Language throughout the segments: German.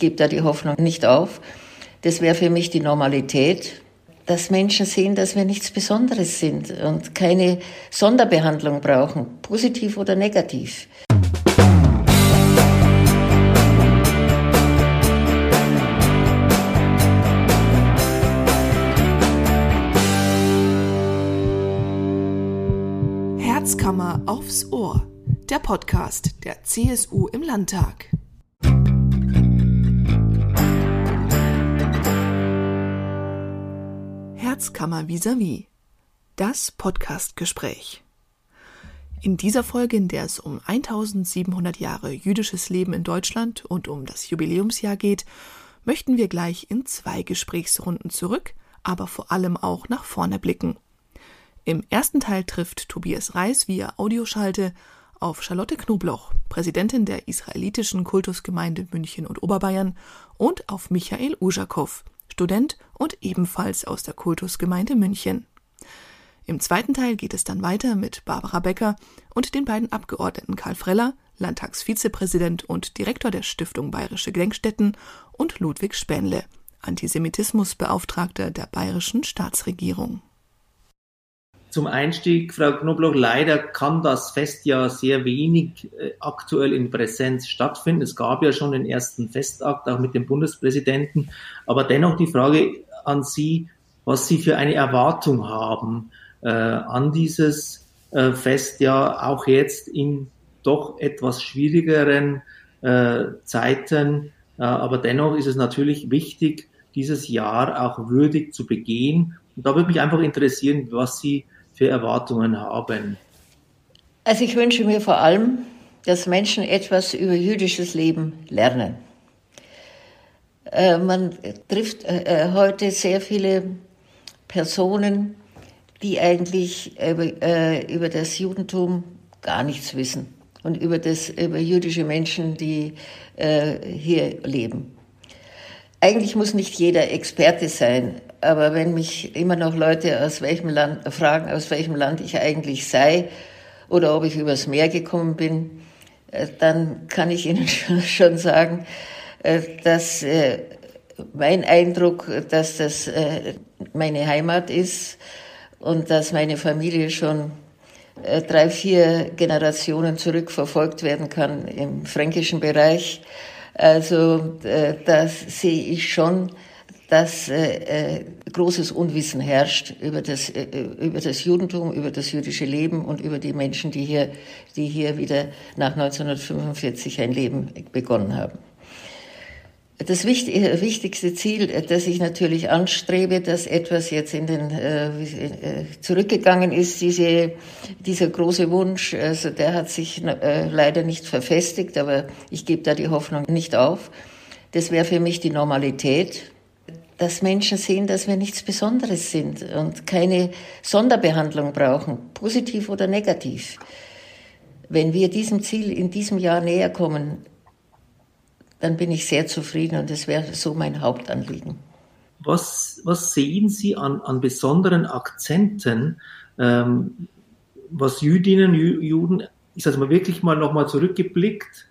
gebe da die Hoffnung nicht auf. Das wäre für mich die Normalität, dass Menschen sehen, dass wir nichts Besonderes sind und keine Sonderbehandlung brauchen, positiv oder negativ. Herzkammer aufs Ohr, der Podcast der CSU im Landtag. Herzkammer vis-à-vis. Das Podcastgespräch. In dieser Folge, in der es um 1700 Jahre jüdisches Leben in Deutschland und um das Jubiläumsjahr geht, möchten wir gleich in zwei Gesprächsrunden zurück, aber vor allem auch nach vorne blicken. Im ersten Teil trifft Tobias Reis via Audioschalte auf Charlotte Knobloch, Präsidentin der israelitischen Kultusgemeinde München und Oberbayern, und auf Michael Ujakow, Student und ebenfalls aus der Kultusgemeinde München. Im zweiten Teil geht es dann weiter mit Barbara Becker und den beiden Abgeordneten Karl Freller, Landtagsvizepräsident und Direktor der Stiftung Bayerische Gedenkstätten, und Ludwig Spähnle, Antisemitismusbeauftragter der bayerischen Staatsregierung. Zum Einstieg, Frau Knobloch, leider kann das Fest ja sehr wenig äh, aktuell in Präsenz stattfinden. Es gab ja schon den ersten Festakt, auch mit dem Bundespräsidenten. Aber dennoch die Frage an Sie, was Sie für eine Erwartung haben äh, an dieses äh, Fest, ja auch jetzt in doch etwas schwierigeren äh, Zeiten. Äh, aber dennoch ist es natürlich wichtig, dieses Jahr auch würdig zu begehen. Und da würde mich einfach interessieren, was Sie für Erwartungen haben? Also ich wünsche mir vor allem, dass Menschen etwas über jüdisches Leben lernen. Äh, man trifft äh, äh heute sehr viele Personen, die eigentlich über, äh, über das Judentum gar nichts wissen und über, das, über jüdische Menschen, die äh, hier leben. Eigentlich muss nicht jeder Experte sein, aber wenn mich immer noch Leute aus welchem Land fragen, aus welchem Land ich eigentlich sei oder ob ich übers Meer gekommen bin, äh, dann kann ich Ihnen schon sagen, äh, dass äh, mein Eindruck, dass das meine Heimat ist und dass meine Familie schon drei, vier Generationen zurückverfolgt werden kann im fränkischen Bereich. Also das sehe ich schon dass äh, äh, großes Unwissen herrscht über das, äh, über das Judentum, über das jüdische Leben und über die Menschen, die hier, die hier wieder nach 1945 ein Leben begonnen haben. Das äh, wichtigste Ziel, äh, das ich natürlich anstrebe, dass etwas jetzt in den äh, äh, zurückgegangen ist, diese, dieser große Wunsch, also der hat sich äh, leider nicht verfestigt, aber ich gebe da die Hoffnung nicht auf. Das wäre für mich die Normalität dass Menschen sehen, dass wir nichts Besonderes sind und keine Sonderbehandlung brauchen, positiv oder negativ. Wenn wir diesem Ziel in diesem Jahr näher kommen, dann bin ich sehr zufrieden und das wäre so mein Hauptanliegen. Was, was sehen Sie an, an besonderen Akzenten, ähm, was Jüdinnen, Juden, ich sage mal wirklich mal nochmal zurückgeblickt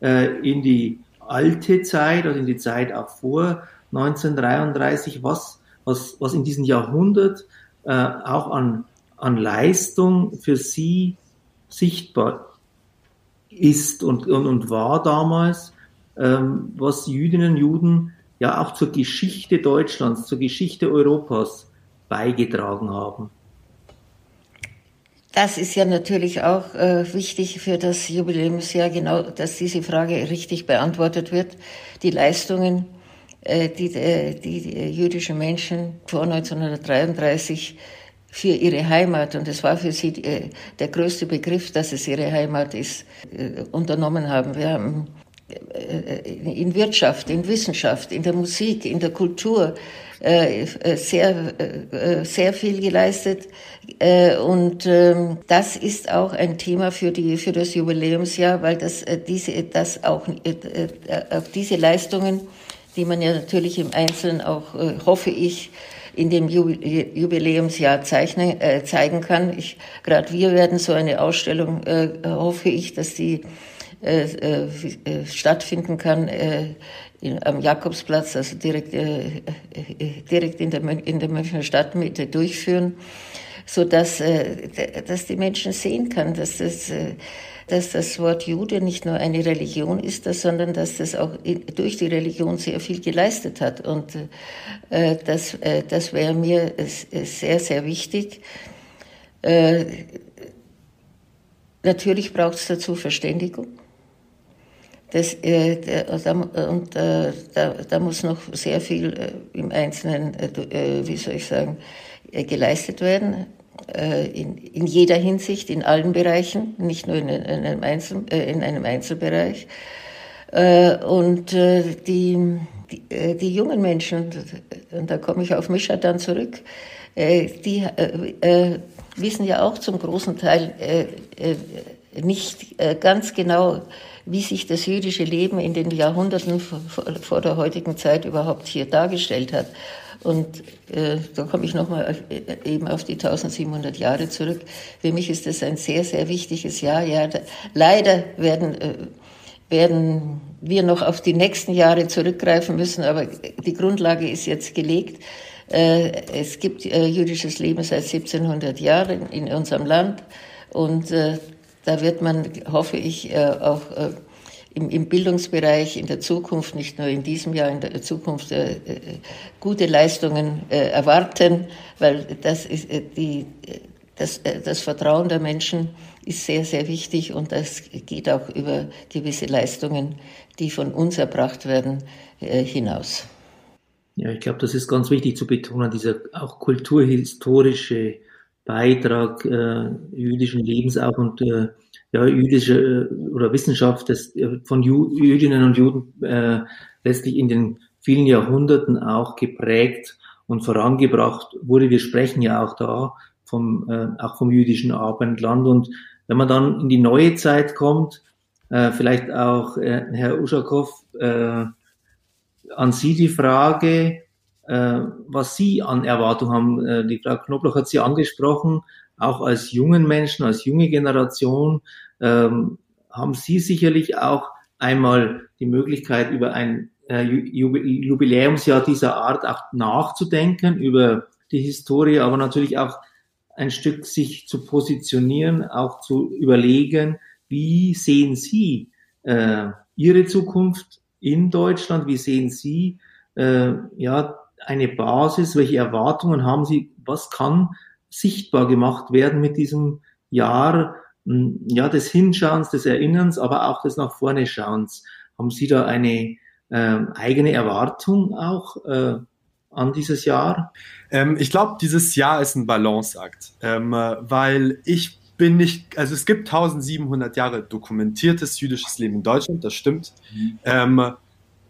äh, in die alte Zeit, also in die Zeit auch vor 1933, was, was, was in diesem Jahrhundert äh, auch an, an Leistung für sie sichtbar ist und, und, und war damals, ähm, was Jüdinnen und Juden ja auch zur Geschichte Deutschlands, zur Geschichte Europas beigetragen haben. Das ist ja natürlich auch äh, wichtig für das Jubiläumsjahr, genau, dass diese Frage richtig beantwortet wird. Die Leistungen die, äh, die, die jüdischen Menschen vor 1933 für ihre Heimat, und es war für sie äh, der größte Begriff, dass es ihre Heimat ist, unternommen haben. Wir haben in Wirtschaft, in Wissenschaft, in der Musik, in der Kultur sehr, sehr viel geleistet. Und ähm, das ist auch ein Thema für, die, für das Jubiläumsjahr, weil das, diese, das auch, auf diese Leistungen die man ja natürlich im Einzelnen auch, äh, hoffe ich, in dem Jubiläumsjahr zeichnen, äh, zeigen kann. Ich, Gerade wir werden so eine Ausstellung, äh, hoffe ich, dass die äh, äh, äh stattfinden kann äh, in, am Jakobsplatz, also direkt, äh, direkt in der, in der Münchner Stadtmitte durchführen, so dass, dass die Menschen sehen kann, dass das dass das Wort Jude nicht nur eine Religion ist, sondern dass das auch durch die Religion sehr viel geleistet hat. Und äh, das, äh, das wäre mir sehr, sehr wichtig. Äh, natürlich braucht es dazu Verständigung. Das, äh, der, und äh, da, da, muss noch sehr viel äh, im Einzelnen, äh, wie soll ich sagen, geleistet werden. Äh, in, in jeder Hinsicht, in allen Bereichen, nicht nur in, in einem, Einzel, äh, in einem Einzelbereich. Äh, und die, die, die, jungen Menschen, und da komme ich auf Mischa dann zurück, die wissen ja auch zum großen Teil nicht ganz genau, wie sich das jüdische Leben in den Jahrhunderten vor der heutigen Zeit überhaupt hier dargestellt hat. Und äh, da komme ich nochmal äh, eben auf die 1700 Jahre zurück. Für mich ist das ein sehr, sehr wichtiges Jahr. Ja, da, leider werden, äh, werden wir noch auf die nächsten Jahre zurückgreifen müssen, aber die Grundlage ist jetzt gelegt. Äh, es gibt äh, jüdisches Leben seit 1700 Jahren in unserem Land und äh, da wird man, hoffe ich, auch äh, im, im Bildungsbereich in der Zukunft, nicht nur in diesem Jahr, in der Zukunft äh, äh, gute Leistungen äh, erwarten, weil das ist äh, die, das, äh, das Vertrauen der Menschen ist sehr, sehr wichtig und das geht auch über gewisse Leistungen, die von uns erbracht werden, äh, hinaus. Ja, ich glaube, das ist ganz wichtig zu betonen, dieser auch kulturhistorische Beitrag äh, jüdischen Lebens auch und äh, ja, jüdische äh, oder Wissenschaft des, äh, von Ju, Jüdinnen und Juden äh, letztlich in den vielen Jahrhunderten auch geprägt und vorangebracht wurde. Wir sprechen ja auch da vom, äh, auch vom jüdischen Abendland. Und wenn man dann in die neue Zeit kommt, äh, vielleicht auch äh, Herr Uschakow, äh, an Sie die Frage, äh, was Sie an Erwartungen haben. Äh, die Frau Knobloch hat Sie angesprochen, auch als jungen Menschen, als junge Generation, ähm, haben Sie sicherlich auch einmal die Möglichkeit, über ein äh, Jubiläumsjahr dieser Art auch nachzudenken, über die Historie, aber natürlich auch ein Stück sich zu positionieren, auch zu überlegen, wie sehen Sie äh, Ihre Zukunft in Deutschland, wie sehen Sie äh, ja eine Basis, welche Erwartungen haben Sie, was kann sichtbar gemacht werden mit diesem Jahr hm, ja, des Hinschauens, des Erinnerns, aber auch des nach vorne Schauens. Haben Sie da eine äh, eigene Erwartung auch äh, an dieses Jahr? Ähm, ich glaube, dieses Jahr ist ein Balanceakt, ähm, weil ich bin nicht, also es gibt 1700 Jahre dokumentiertes jüdisches Leben in Deutschland, das stimmt. Mhm. Ähm,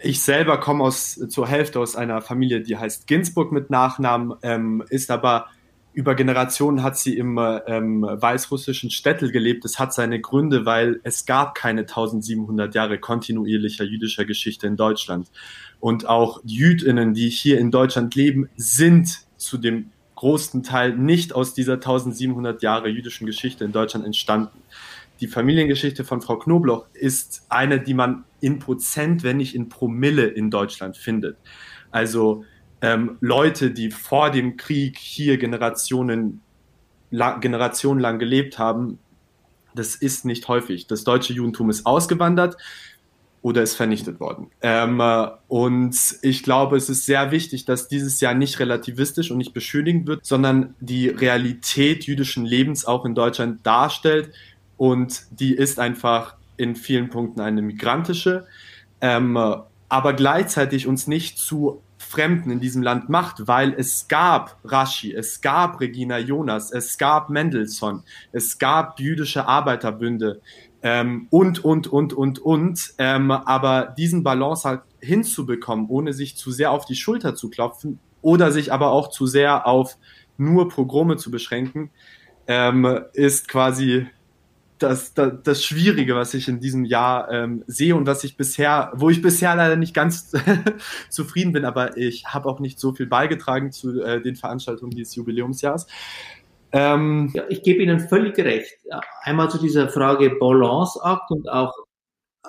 ich selber komme aus, zur Hälfte aus einer Familie, die heißt Ginsburg mit Nachnamen, ähm, ist aber über Generationen hat sie im ähm, weißrussischen Städtel gelebt. Es hat seine Gründe, weil es gab keine 1700 Jahre kontinuierlicher jüdischer Geschichte in Deutschland. Und auch Jüdinnen, die hier in Deutschland leben, sind zu dem großen Teil nicht aus dieser 1700 Jahre jüdischen Geschichte in Deutschland entstanden. Die Familiengeschichte von Frau Knobloch ist eine, die man in Prozent, wenn nicht in Promille in Deutschland findet. Also ähm, Leute, die vor dem Krieg hier Generationen, lang, Generationen lang gelebt haben, das ist nicht häufig. Das deutsche Judentum ist ausgewandert oder ist vernichtet worden. Ähm, und ich glaube, es ist sehr wichtig, dass dieses Jahr nicht relativistisch und nicht beschönigend wird, sondern die Realität jüdischen Lebens auch in Deutschland darstellt. Und die ist einfach in vielen Punkten eine migrantische, ähm, aber gleichzeitig uns nicht zu Fremden in diesem Land macht, weil es gab Rashi, es gab Regina Jonas, es gab Mendelssohn, es gab jüdische Arbeiterbünde ähm, und, und, und, und, und. Ähm, aber diesen Balance halt hinzubekommen, ohne sich zu sehr auf die Schulter zu klopfen oder sich aber auch zu sehr auf nur Pogrome zu beschränken, ähm, ist quasi das, das, das Schwierige, was ich in diesem Jahr ähm, sehe und was ich bisher, wo ich bisher leider nicht ganz zufrieden bin, aber ich habe auch nicht so viel beigetragen zu äh, den Veranstaltungen dieses Jubiläumsjahres. Ähm, ja, ich gebe Ihnen völlig recht. Einmal zu dieser Frage Balanceakt und auch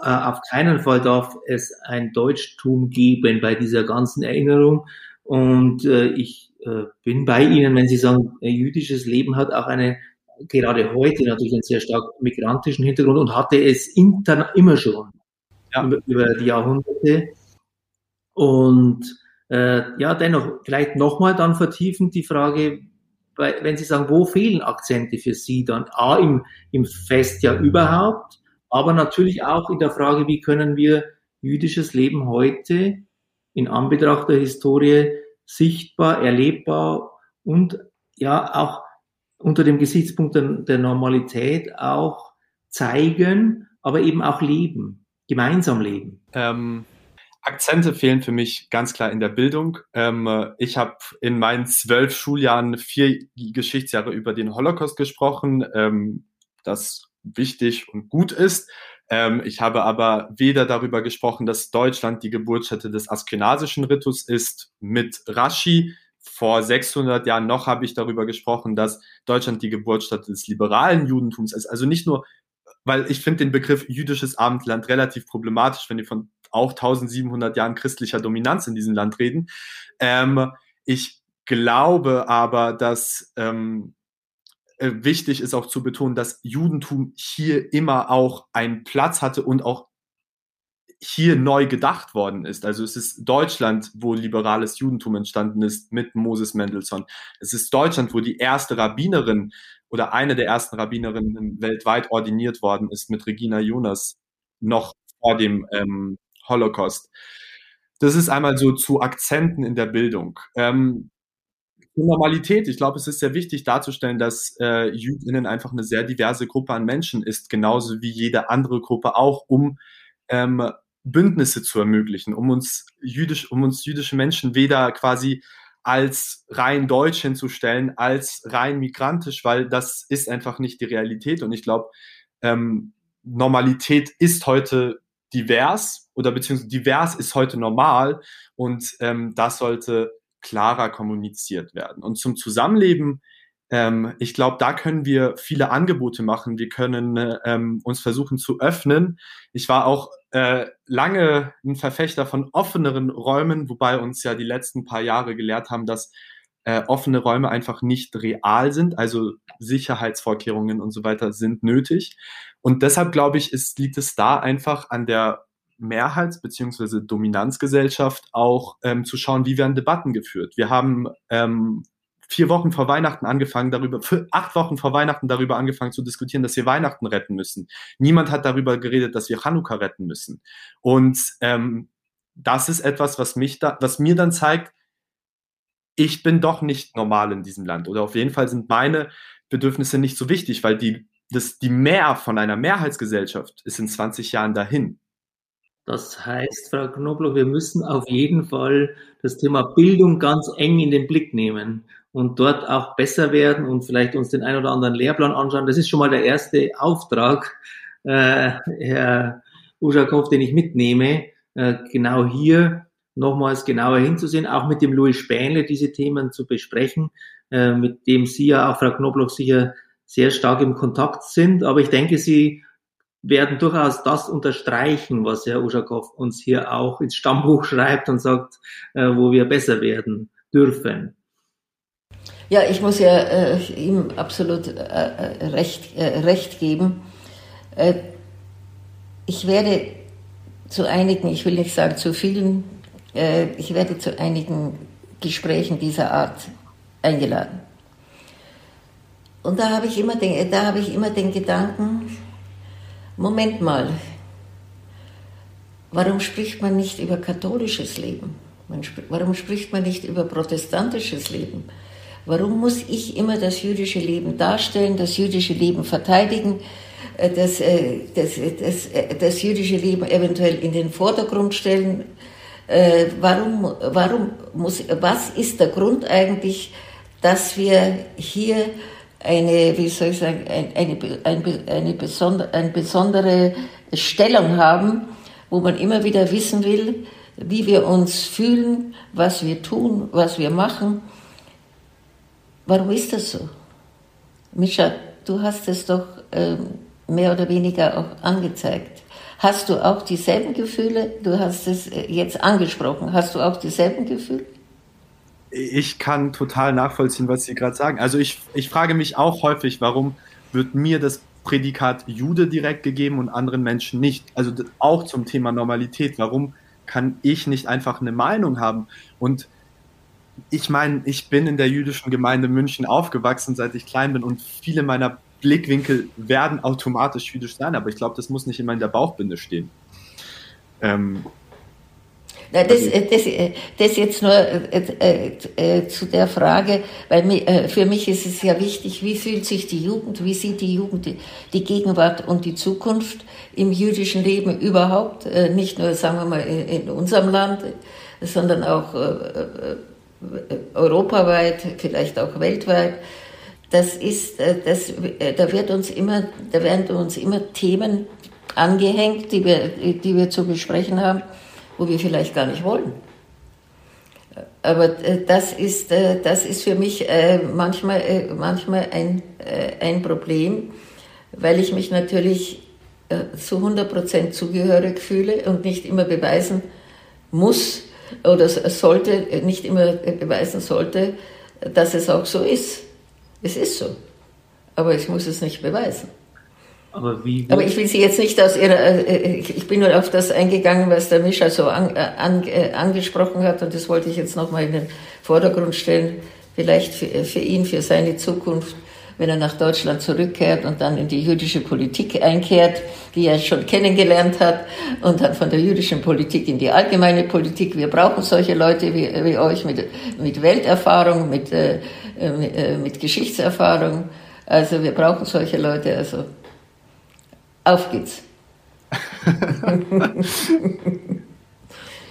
äh, auf keinen Fall darf es ein Deutschtum geben bei dieser ganzen Erinnerung. Und äh, ich äh, bin bei Ihnen, wenn Sie sagen, jüdisches Leben hat auch eine, gerade heute natürlich einen sehr stark migrantischen Hintergrund und hatte es intern immer schon ja. über, über die Jahrhunderte. Und äh, ja, dennoch, vielleicht nochmal dann vertiefend die Frage, wenn Sie sagen, wo fehlen Akzente für Sie dann? A, im, im Fest ja überhaupt, aber natürlich auch in der Frage, wie können wir jüdisches Leben heute in Anbetracht der Historie sichtbar, erlebbar und ja auch unter dem Gesichtspunkt der, Normalität auch zeigen, aber eben auch leben, gemeinsam leben. Ähm, Akzente fehlen für mich ganz klar in der Bildung. Ähm, ich habe in meinen zwölf Schuljahren vier Geschichtsjahre über den Holocaust gesprochen, ähm, das wichtig und gut ist. Ähm, ich habe aber weder darüber gesprochen, dass Deutschland die Geburtsstätte des askenasischen Ritus ist mit Rashi. Vor 600 Jahren noch habe ich darüber gesprochen, dass Deutschland die Geburtsstätte des liberalen Judentums ist. Also nicht nur, weil ich finde den Begriff jüdisches Abendland relativ problematisch, wenn wir von auch 1700 Jahren christlicher Dominanz in diesem Land reden. Ähm, ich glaube aber, dass ähm, äh, wichtig ist auch zu betonen, dass Judentum hier immer auch einen Platz hatte und auch hier neu gedacht worden ist. Also es ist Deutschland, wo liberales Judentum entstanden ist mit Moses Mendelssohn. Es ist Deutschland, wo die erste Rabbinerin oder eine der ersten Rabbinerinnen weltweit ordiniert worden ist mit Regina Jonas noch vor dem ähm, Holocaust. Das ist einmal so zu Akzenten in der Bildung. Ähm, Normalität. Ich glaube, es ist sehr wichtig darzustellen, dass äh, Jüdinnen einfach eine sehr diverse Gruppe an Menschen ist, genauso wie jede andere Gruppe auch, um ähm, Bündnisse zu ermöglichen, um uns jüdisch, um uns jüdische Menschen weder quasi als rein deutsch hinzustellen, als rein migrantisch, weil das ist einfach nicht die Realität. Und ich glaube, ähm, Normalität ist heute divers oder beziehungsweise divers ist heute normal und ähm, das sollte klarer kommuniziert werden. Und zum Zusammenleben, ähm, ich glaube, da können wir viele Angebote machen. Wir können ähm, uns versuchen zu öffnen. Ich war auch äh, lange ein Verfechter von offeneren Räumen, wobei uns ja die letzten paar Jahre gelehrt haben, dass äh, offene Räume einfach nicht real sind. Also Sicherheitsvorkehrungen und so weiter sind nötig. Und deshalb glaube ich, ist, liegt es da einfach an der Mehrheits- bzw. Dominanzgesellschaft auch ähm, zu schauen, wie werden Debatten geführt. Wir haben ähm, vier Wochen vor Weihnachten angefangen, darüber, acht Wochen vor Weihnachten darüber angefangen zu diskutieren, dass wir Weihnachten retten müssen. Niemand hat darüber geredet, dass wir Chanukka retten müssen. Und ähm, das ist etwas, was mich da, was mir dann zeigt, ich bin doch nicht normal in diesem Land. Oder auf jeden Fall sind meine Bedürfnisse nicht so wichtig, weil die, das, die Mehr von einer Mehrheitsgesellschaft ist in 20 Jahren dahin. Das heißt, Frau Knobloch, wir müssen auf jeden Fall das Thema Bildung ganz eng in den Blick nehmen und dort auch besser werden und vielleicht uns den ein oder anderen Lehrplan anschauen. Das ist schon mal der erste Auftrag, äh, Herr Uschakow, den ich mitnehme, äh, genau hier nochmals genauer hinzusehen, auch mit dem Louis Spähnle diese Themen zu besprechen, äh, mit dem Sie ja auch, Frau Knobloch, sicher sehr stark im Kontakt sind. Aber ich denke, Sie werden durchaus das unterstreichen, was Herr Uschakow uns hier auch ins Stammbuch schreibt und sagt, äh, wo wir besser werden dürfen. Ja, ich muss ja äh, ihm absolut äh, äh recht, äh, recht geben. Äh, ich werde zu einigen, ich will nicht sagen zu vielen, ich werde zu einigen Gesprächen dieser Art eingeladen. Und da habe ich immer da habe ich immer den Gedanken, Moment mal, warum spricht man nicht über katholisches Leben? warum spricht man nicht über protestantisches Leben? Warum muss ich immer das jüdische Leben darstellen, das jüdische Leben verteidigen, äh, das, äh, das, das, äh, das jüdische Leben eventuell in den Vordergrund stellen? Warum, warum muss, was ist der Grund eigentlich, dass wir hier eine, wie soll ich sagen, eine, eine, eine, besondere, eine besondere Stellung haben, wo man immer wieder wissen will, wie wir uns fühlen, was wir tun, was wir machen. Warum ist das so? Mischa, du hast es doch ähm, mehr oder weniger auch angezeigt. Hast du auch dieselben Gefühle? Du hast es äh, jetzt angesprochen. Hast du auch dieselben Gefühle? Ich kann total nachvollziehen, was Sie gerade sagen. Also ich, ich frage mich auch häufig, warum wird mir das Prädikat Jude direkt gegeben und anderen Menschen nicht? Also auch zum Thema Normalität. Warum kann ich nicht einfach eine Meinung haben? Und ich meine, ich bin in der jüdischen Gemeinde München aufgewachsen, seit ich klein bin und viele meiner Blickwinkel werden automatisch jüdisch sein, aber ich glaube, das muss nicht immer in der Bauchbinde stehen. Ähm, das, also das, das jetzt nur äh, äh, äh, zu der Frage, weil äh, für mich ist es ja wichtig, wie fühlt sich die Jugend, wie sieht die Jugend die, Gegenwart und die Zukunft im jüdischen Leben überhaupt, äh, nicht nur, sagen wir mal, in, unserem Land, sondern auch äh, europaweit, vielleicht auch weltweit das ist, äh, das, äh, da wird uns immer, da werden uns immer Themen angehängt, die wir, die wir zu besprechen haben, wo wir vielleicht gar nicht wollen. Aber äh, das ist, das ist für mich manchmal, manchmal ein, ein Problem, weil ich mich natürlich zu 100 Prozent zugehörig fühle und nicht immer beweisen muss oder sollte, nicht immer beweisen sollte, dass es auch so ist. Es ist so. Aber ich muss es nicht beweisen. Aber, wie, Aber ich will Sie jetzt nicht aus Ihrer, äh, äh, ich bin nur auf das eingegangen, was der Mischa so an, äh, an, angesprochen hat und das wollte ich jetzt nochmal in den Vordergrund stellen, vielleicht für, für ihn, für seine Zukunft, wenn er nach Deutschland zurückkehrt und dann in die jüdische Politik einkehrt, die er schon kennengelernt hat und dann von der jüdischen Politik in die allgemeine Politik. Wir brauchen solche Leute wie, wie euch mit, mit Welterfahrung, mit, äh, äh, mit Geschichtserfahrung. Also wir brauchen solche Leute. Also auf geht's.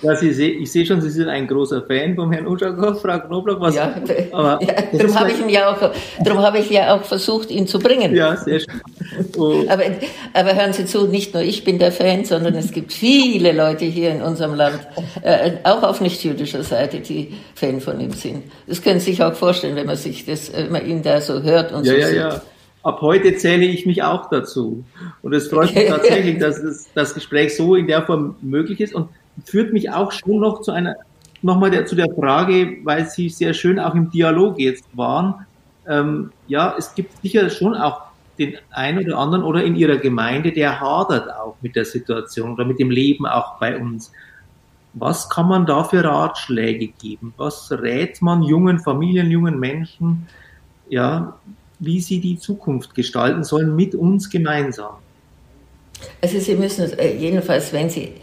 Ja, Sie seh, ich sehe schon, Sie sind ein großer Fan vom Herrn Uschakow, Frau Knobloch. Was, ja, aber ja, darum habe ich, ihn ja auch, darum habe ich ja auch versucht, ihn zu bringen. Ja, sehr schön. Oh. Aber, aber hören Sie zu, nicht nur ich bin der Fan, sondern es gibt viele Leute hier in unserem Land, äh, auch auf nicht-jüdischer Seite, die Fan von ihm sind. Das können Sie sich auch vorstellen, wenn man sich das, wenn man ihn da so hört und ja, so ja, sieht. Ja. Ab heute zähle ich mich auch dazu. Und es freut mich tatsächlich, dass das, das Gespräch so in der Form möglich ist. Und führt mich auch schon noch zu einer, nochmal der, zu der Frage, weil Sie sehr schön auch im Dialog jetzt waren. Ähm, ja, es gibt sicher schon auch den einen oder anderen oder in Ihrer Gemeinde, der hadert auch mit der Situation oder mit dem Leben auch bei uns. Was kann man da für Ratschläge geben? Was rät man jungen Familien, jungen Menschen, ja, wie sie die Zukunft gestalten sollen mit uns gemeinsam? Also Sie müssen äh, jedenfalls, wenn Sie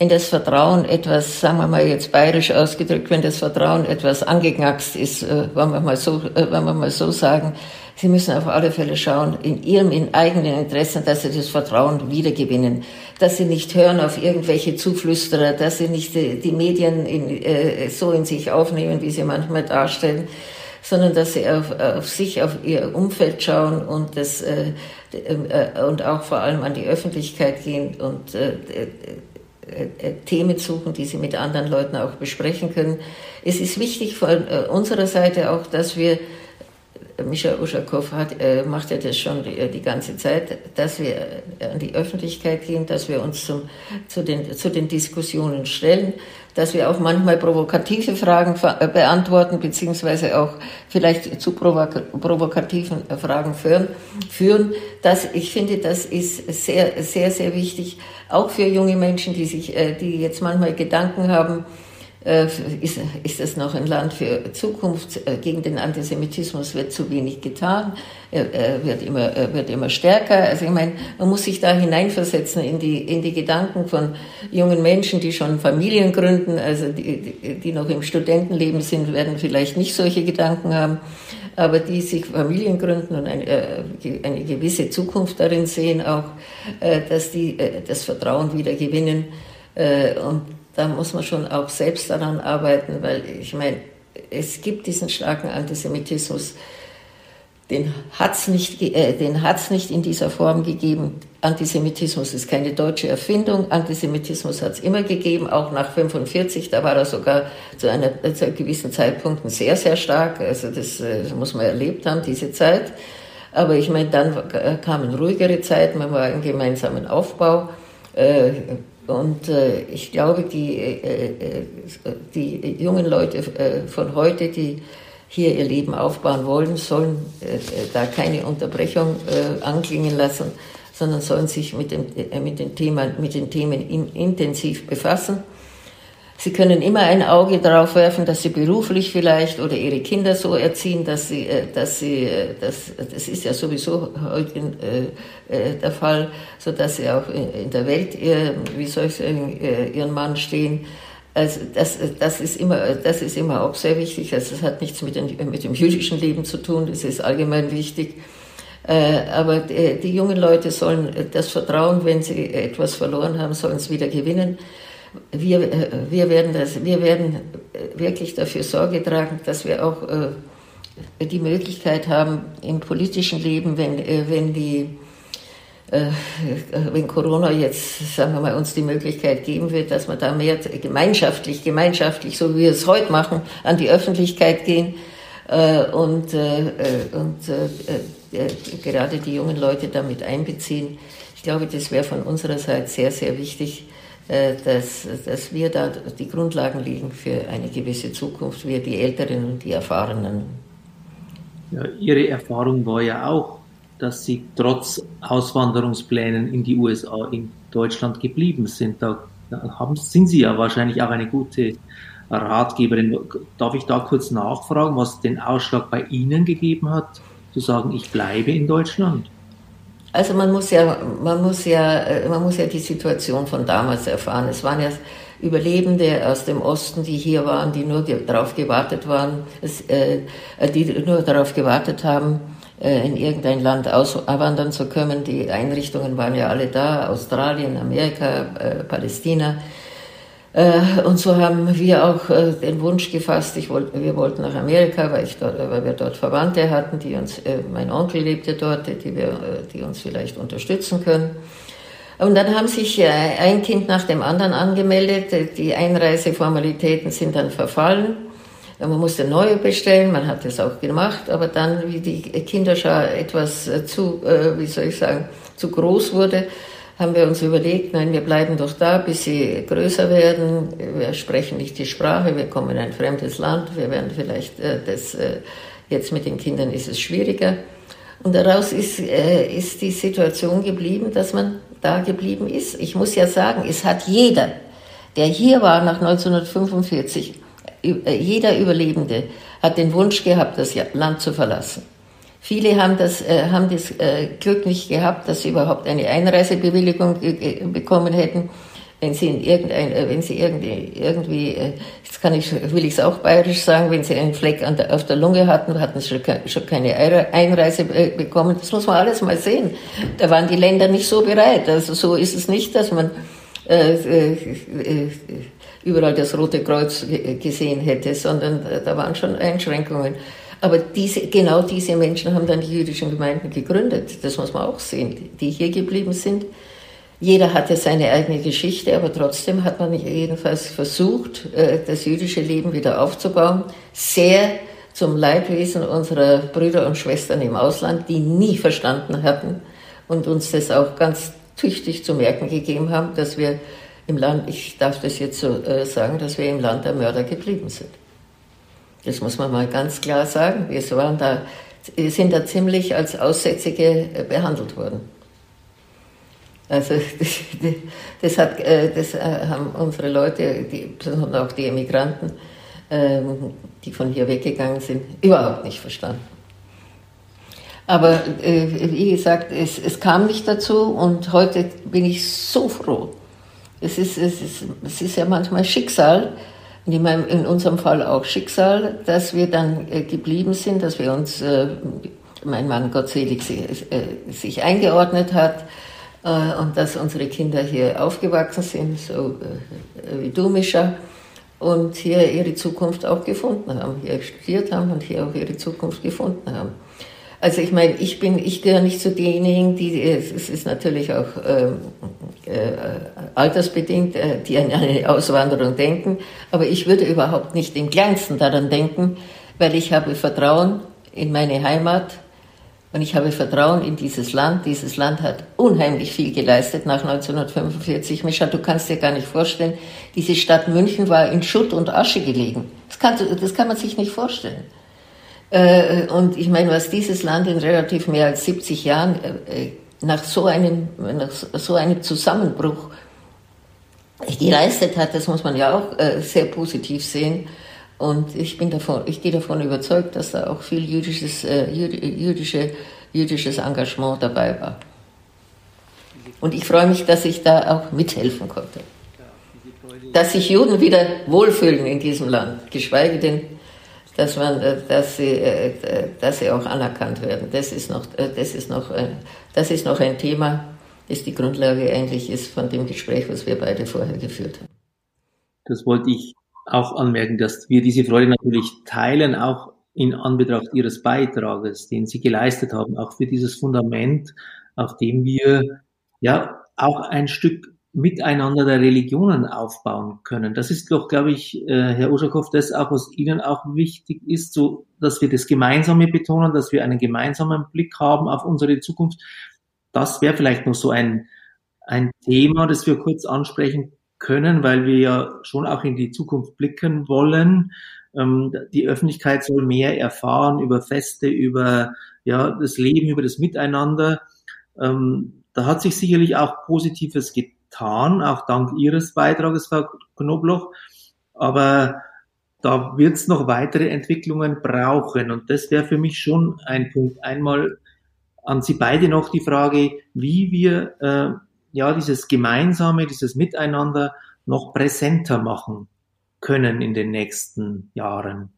wenn das Vertrauen etwas, sagen wir mal jetzt bayerisch ausgedrückt, wenn das Vertrauen etwas angeknackst ist, äh, wollen wir mal so, äh, wollen wir mal so sagen, Sie müssen auf alle Fälle schauen, in Ihrem in eigenen Interessen, dass Sie das Vertrauen wiedergewinnen, dass Sie nicht hören auf irgendwelche Zuflüsterer, dass Sie nicht die, die Medien in, äh, so in sich aufnehmen, wie sie manchmal darstellen, sondern dass Sie auf, auf sich, auf Ihr Umfeld schauen und das äh, äh, und auch vor allem an die Öffentlichkeit gehen und äh, äh, äh, Themen suchen, die sie mit anderen Leuten auch besprechen können. Es ist wichtig von äh, unserer Seite auch, dass wir, Mischa Uschakow hat, macht ja das schon die, die, ganze Zeit, dass wir an die Öffentlichkeit gehen, dass wir uns zum, zu, den, zu den Diskussionen stellen, dass wir auch manchmal provokative Fragen beantworten, beziehungsweise auch vielleicht zu provokativen Fragen führen. führen. Das, ich finde, das ist sehr, sehr, sehr wichtig, auch für junge Menschen, die sich, äh, die jetzt manchmal Gedanken haben, äh, ist, ist es noch ein Land für Zukunft. Äh, gegen den Antisemitismus wird zu wenig getan. Er, er wird, immer, er wird immer stärker. Also ich meine, man muss sich da hineinversetzen in die, in die Gedanken von jungen Menschen, die schon Familien gründen, also die, die noch im Studentenleben sind, werden vielleicht nicht solche Gedanken haben, aber die sich Familien gründen und eine, äh, eine gewisse Zukunft darin sehen, auch, dass die das Vertrauen wieder gewinnen. Und da muss man schon auch selbst daran arbeiten, weil ich meine, es gibt diesen starken Antisemitismus, den hat es nicht, äh, nicht in dieser Form gegeben. Antisemitismus ist keine deutsche Erfindung. Antisemitismus hat es immer gegeben, auch nach 1945. Da war er sogar zu, einer, zu einem gewissen Zeitpunkt sehr, sehr stark. Also das, äh, das muss man erlebt haben, diese Zeit. Aber ich meine, dann kamen ruhigere Zeiten, man war im gemeinsamen Aufbau. Und ich glaube, die, die jungen Leute von heute, die hier ihr Leben aufbauen wollen, sollen da keine Unterbrechung anklingen lassen, sondern sollen sich mit, dem, mit, den, Thema, mit den Themen in, intensiv befassen Sie können immer ein Auge darauf werfen, dass Sie beruflich vielleicht oder Ihre Kinder so erziehen, dass Sie, äh, dass Sie, äh, das, das ist ja sowieso heute äh, der Fall, so dass Sie auch in der Welt, wie soll ich sagen, Ihren Mann stehen. Also das, das, ist immer, das ist immer auch sehr wichtig. Also es hat nichts mit, den, mit dem jüdischen Leben zu tun, das ist allgemein wichtig. Aber die jungen Leute sollen das Vertrauen, wenn sie etwas verloren haben, sollen es wieder gewinnen wir, äh, wir, werden das, wir werden wirklich dafür Sorge tragen, dass wir auch äh, die Möglichkeit haben, im politischen Leben, wenn, äh, wenn die wenn Corona jetzt, sagen wir mal, uns die Möglichkeit geben wird, dass wir da mehr gemeinschaftlich, gemeinschaftlich, so wie wir es heute machen, an die Öffentlichkeit gehen und, und gerade die jungen Leute damit einbeziehen. Ich glaube, das wäre von unserer Seite sehr, sehr wichtig, äh, dass, dass wir da die Grundlagen liegen für eine gewisse Zukunft, wir die Älteren und die Erfahrenen. Ja, Ihre Erfahrung war ja auch, dass Sie trotz Auswanderungsplänen in die USA in Deutschland geblieben sind. Da haben, sind Sie ja wahrscheinlich auch eine gute Ratgeberin. Darf ich da kurz nachfragen, was den Ausschlag bei Ihnen gegeben hat, zu sagen, ich bleibe in Deutschland? Also man muss ja, man muss ja, äh, man muss ja die Situation von damals erfahren. Es waren ja Überlebende aus dem Osten, die hier waren, die nur darauf gewartet waren, äh, die nur darauf gewartet haben, äh, in irgendein Land auswandern zu können. Die Einrichtungen waren ja alle da, Australien, Amerika, Palästina. Äh, und so haben wir auch äh, den Wunsch gefasst, ich wollte, wir wollten nach Amerika, weil, ich dort, weil wir dort Verwandte hatten, die uns, äh, mein Onkel lebte dort, die, wir, die uns vielleicht unterstützen können. Und dann haben sich ein Kind nach dem anderen angemeldet. Die Einreiseformalitäten sind dann verfallen. Man musste neue bestellen, man hat das auch gemacht, aber dann, wie die Kinderschar etwas zu, wie soll ich sagen, zu groß wurde, haben wir uns überlegt, nein, wir bleiben doch da, bis sie größer werden. Wir sprechen nicht die Sprache, wir kommen in ein fremdes Land, wir werden vielleicht äh, das, äh, jetzt mit den Kindern ist es schwieriger. Und daraus ist, äh, ist die Situation geblieben, dass man da geblieben ist. Ich muss ja sagen, es hat jeder, der hier war nach 1945, äh, jeder Überlebende hat den Wunsch gehabt, das Land zu verlassen. Viele haben das, äh, haben das äh, Glück nicht gehabt, dass sie überhaupt eine Einreisebewilligung bekommen hätten. Wenn sie in irgendein, äh, wenn sie irgendwie, irgendwie äh, jetzt kann ich, will ich es auch bayerisch sagen, wenn sie einen Fleck der, auf der Lunge hatten, hatten sie schon, keine Einreise äh, bekommen. Das muss man alles mal sehen. Da waren die Länder nicht so bereit. Also so ist es nicht, dass man überall das Rote Kreuz gesehen hätte, sondern da waren schon Einschränkungen. Aber diese, genau diese Menschen haben dann die jüdischen Gemeinden gegründet. Das muss man auch sehen, die hier geblieben sind. Jeder hatte seine eigene Geschichte, aber trotzdem hat man jedenfalls versucht, äh, das jüdische Leben wieder aufzubauen. Sehr zum Leidwesen unserer Brüder und Schwestern im Ausland, die nie verstanden hatten und uns das auch ganz tüchtig zu merken gegeben haben, dass wir im Land, ich darf das jetzt so äh, sagen, dass wir im Land der Mörder geblieben sind. Das muss man mal ganz klar sagen. Wir waren da, sind da ziemlich als Aussätzige äh, behandelt worden. Also das, hat, äh, das äh, haben unsere Leute, die, und auch die Emigranten, ähm, die von hier weggegangen sind, überhaupt nicht verstanden. Aber wie gesagt, es, es kam nicht dazu und heute bin ich so froh. Es ist, es ist, es ist ja manchmal Schicksal, in, in unserem Fall auch Schicksal, dass wir dann äh, geblieben sind, dass wir uns, äh, mein Mann gottselig sich, äh, sich eingeordnet hat und dass unsere Kinder hier aufgewachsen sind, so wie du, Mischa, und hier ihre Zukunft auch gefunden haben, hier studiert haben und hier auch ihre Zukunft gefunden haben. Also ich meine, ich bin, ich gehöre nicht zu denjenigen, die, es ist natürlich auch ähm, äh, altersbedingt, äh, die an eine Auswanderung denken, aber ich würde überhaupt nicht im kleinsten daran denken, weil ich habe Vertrauen in meine Heimat, Und ich habe Vertrauen in dieses Land. Dieses Land hat unheimlich viel geleistet nach 1945. Mischa, du kannst dir gar nicht vorstellen, diese Stadt München war in Schutt und Asche gelegen. Das kann, das kann man sich nicht vorstellen. Äh, und ich meine, was dieses Land in relativ mehr als 70 Jahren äh, nach so einem, nach so einem Zusammenbruch geleistet hat, das muss man ja auch äh, sehr positiv sehen. Und ich bin davon, ich gehe davon überzeugt, dass da auch viel jüdisches, äh, jüdische, jüdisches Engagement dabei war. Und ich freue mich, dass ich da auch mithelfen konnte. Dass sich Juden wieder wohlfühlen in diesem Land, geschweige denn, dass, man, äh, dass, sie, äh, dass sie auch anerkannt werden. Das ist noch, äh, das ist noch, das ist noch ein Thema, das die Grundlage eigentlich ist von dem Gespräch, was wir beide vorher geführt haben. Das wollte ich auch anmerken, dass wir diese Freude natürlich teilen, auch in Anbetracht Ihres Beitrages, den Sie geleistet haben, auch für dieses Fundament, auf dem wir ja auch ein Stück Miteinander der Religionen aufbauen können. Das ist doch, glaube ich, äh, Herr Uschakow, das auch, was Ihnen auch wichtig ist, so, dass wir das Gemeinsame betonen, dass wir einen gemeinsamen Blick haben auf unsere Zukunft. Das wäre vielleicht noch so ein, ein Thema, das wir kurz ansprechen können, weil wir ja schon auch in die Zukunft blicken wollen. Ähm, die Öffentlichkeit soll mehr erfahren über Feste, über ja, das Leben, über das Miteinander. Ähm, da hat sich sicherlich auch Positives getan, auch dank Ihres Beitrages, Frau Knobloch. Aber da wird es noch weitere Entwicklungen brauchen. Und das wäre für mich schon ein Punkt. Einmal an Sie beide noch die Frage, wie wir äh, ja dieses Gemeinsame, dieses Miteinander noch präsenter machen können in den nächsten Jahren?